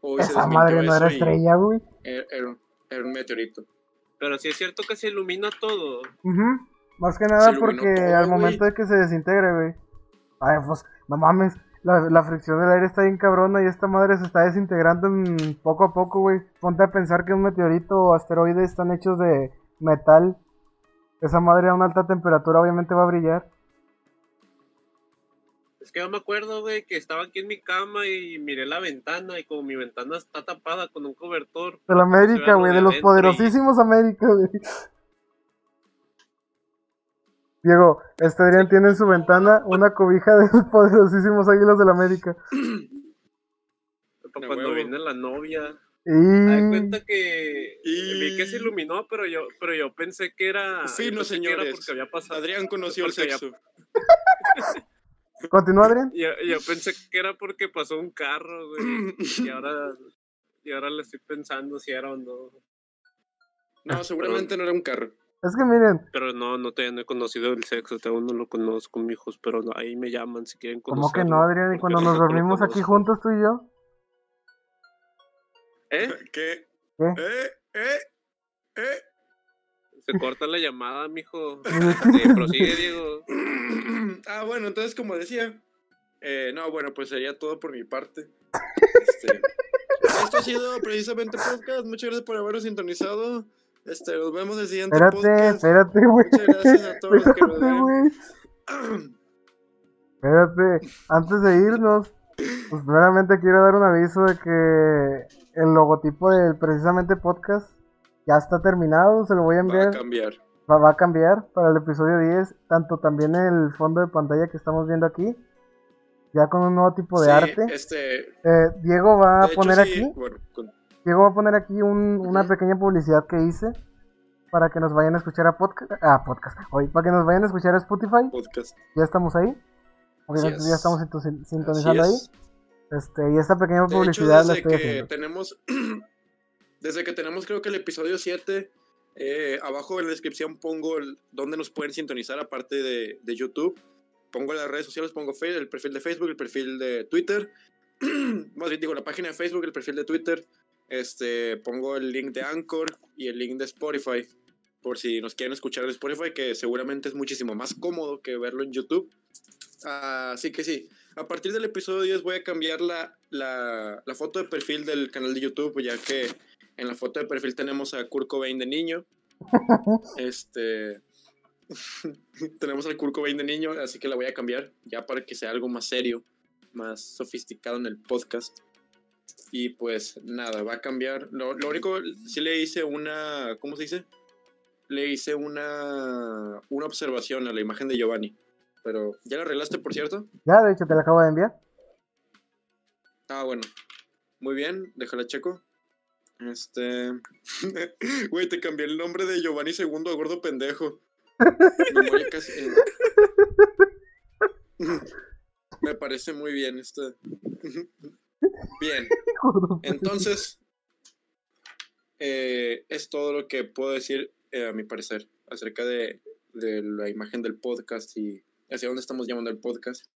hoy se Esa desmintió madre no era estrella, güey. Era, era- era un meteorito. Pero sí es cierto que se ilumina todo. Ujú. Más que nada Se porque todo, al momento de que se desintegre, güey. Ay, pues, no mames. La, la fricción del aire está bien cabrona y esta madre se está desintegrando en poco a poco, güey. Ponte a pensar que un meteorito o asteroide están hechos de metal. Esa madre a una alta temperatura obviamente va a brillar. Es que yo me acuerdo, güey, que estaba aquí en mi cama y miré la ventana y como mi ventana está tapada con un cobertor. De la ve América, güey, de los y- poderosísimos América, güey. Diego, este Adrián tiene en su ventana una cobija de los poderosísimos Águilas del América. Para De cuando huevo. viene la novia. Y... Me di cuenta que Y- vi que se iluminó, pero yo, pero yo pensé que era. Que era señores. porque había pasado. Adrián conoció el sexo. [LAUGHS] Continúa, Adrián. Yo, yo pensé que era porque pasó un carro, güey. y ahora, y ahora le estoy pensando si era o no. No, seguramente no era un carro. Es que miren, Pero no, no, todavía no he conocido el sexo, aún no lo conozco, mijos, pero no, ahí me llaman si quieren conocerlo. ¿cómo que no, Adrián? Y cuando nos dormimos aquí juntos tú y yo. ¿Eh? ¿Qué? ¿Qué? ¿Eh? ¿Eh? ¿Eh? Se corta la llamada, mijo. [LAUGHS] Eh, prosigue, Diego. [CLEARS THROAT] ah, bueno, entonces como decía, eh, no, bueno, pues sería todo por mi parte. [LAUGHS] Este, esto ha sido precisamente podcast. Muchas gracias por habernos sintonizado. Este, nos vemos en el siguiente Espérate, podcast. espérate, güey. Muchas gracias a todos los que nos Espérate, ven. [CLEARS THROAT] Espérate, antes de irnos, pues primeramente quiero dar un aviso de que el logotipo del precisamente podcast ya está terminado, se lo voy a Va a enviar, cambiar. va, va a cambiar para el episodio 10, tanto también el fondo de pantalla que estamos viendo aquí, ya con un nuevo tipo de Sí, arte. Este, Eh, Diego va a hecho, poner sí, aquí, bueno, con- Va a poner aquí un- una pequeña publicidad que hice. para que nos vayan a escuchar a podcast, ah, podcast, hoy, para que nos vayan a escuchar a Spotify. Podcast. Ya estamos ahí. Obviamente ya es. estamos sinto- sintonizando ahí. es. Este, y esta pequeña De hecho, publicidad la desde estoy que haciendo. tenemos, [CLEARS THROAT] desde que tenemos creo que el episodio 7, eh, abajo en la descripción pongo el, dónde nos pueden sintonizar aparte de, de YouTube. Pongo las redes sociales, pongo el perfil de Facebook, el perfil de Twitter. [CLEARS THROAT] Más bien digo, la página de Facebook, el perfil de Twitter. Este, pongo el link de Anchor y el link de Spotify. Por si nos quieren escuchar en Spotify, que seguramente es muchísimo más cómodo que verlo en YouTube. Así que sí, a partir del episodio 10 voy a cambiar la, la, la foto de perfil del canal de YouTube, ya que en la foto de perfil tenemos a Kurt Cobain de niño. [LAUGHS] Este. [LAUGHS] tenemos al Kurt Cobain de niño, así que la voy a cambiar ya para que sea algo más serio, más sofisticado en el podcast. Y pues nada, va a cambiar. Lo, lo único, sí le hice una. ¿Cómo se dice? Le hice una, una observación a la imagen de Giovanni. Pero, ¿ya la arreglaste, por cierto? Ya, de hecho, te la acabo de enviar. Ah, bueno. Muy bien, déjala checo. Este. [LAUGHS] Güey, te cambié el nombre de Giovanni II a gordo pendejo. Casi- eh. [LAUGHS] [LAUGHS] Me parece muy bien esto. Bien, [LAUGHS] entonces. eh, es todo lo que puedo decir, eh, a mi parecer, acerca de, de la imagen del podcast y hacia dónde estamos llamando el podcast.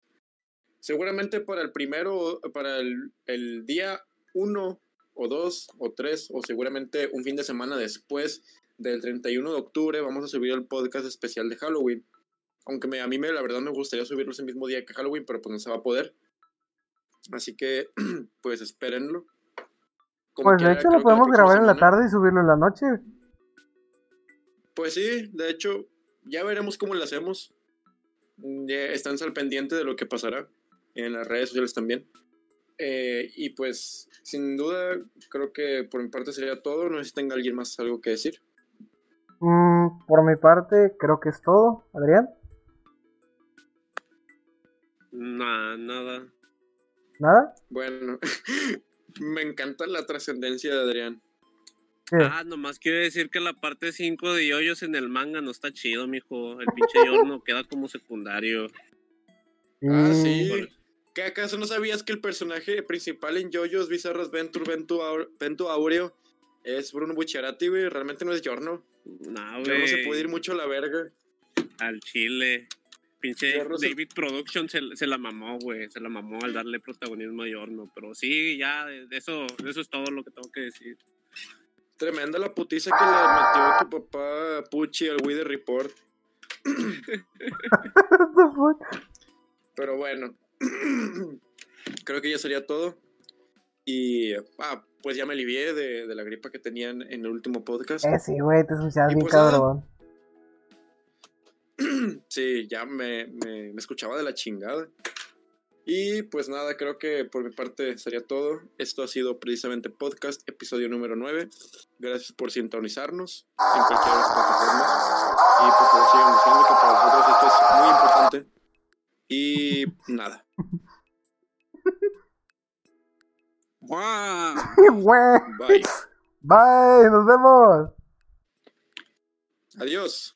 Seguramente para el primero, para el, el día 1 o 2 o 3 o seguramente un fin de semana después del 31 de octubre vamos a subir el podcast especial de Halloween. Aunque me- a mí me, la verdad me gustaría subirlo ese mismo día que Halloween, pero pues no se va a poder. Así que [CLEARS THROAT] pues espérenlo. Como Pues de quiera, hecho lo podemos grabar en la tarde y subirlo en la noche. Pues sí, de hecho, ya veremos cómo lo hacemos. Mm, Ya están al pendiente de lo que pasará en las redes sociales también. Eh, y pues, sin duda, creo que por mi parte sería todo. No sé si tenga alguien más algo que decir. Mm, por mi parte, creo que es todo. Adrián, Nah, nada. ¿Nada? Bueno, [LAUGHS] me encanta la trascendencia de Adrián. ¿Qué? Ah, nomás quiero decir que la parte 5 de yoyos en el manga no está chido, mijo. El pinche Yorno [LAUGHS] queda como secundario. Ah, Mm, sí. ¿Qué acaso no sabías que el personaje principal en JoJo's Bizarre Adventure Ventu, Ventu Aureo es Bruno Bucciarati, güey? Realmente no es Giorno. Nah, Giorno se güey. puede ir mucho a la verga. Al chile. Pinche David Production se, se la mamó, güey. Se la mamó al darle protagonismo a Yorno. Pero sí, ya, de- eso, de eso es todo lo que tengo que decir. Tremenda la putiza que le metió tu papá Pucci al Wii de Report. [LAUGHS] Pero bueno, [CLEARS THROAT] creo que ya sería todo. Y ah, pues ya me alivié de, de la gripa que tenían en el último podcast. Eh, sí, güey, te escuchabas Y bien pues cabrón. [CLEARS THROAT] Sí, ya me, me, me escuchaba de la chingada. Y pues nada, creo que por mi parte sería todo. Esto ha sido precisamente podcast, episodio número 9. Gracias por sintonizarnos en las plataformas. Y por favor sigan diciendo que para nosotros esto es muy importante. Y nada. [LAUGHS] Bye. bye, nos vemos. Adiós.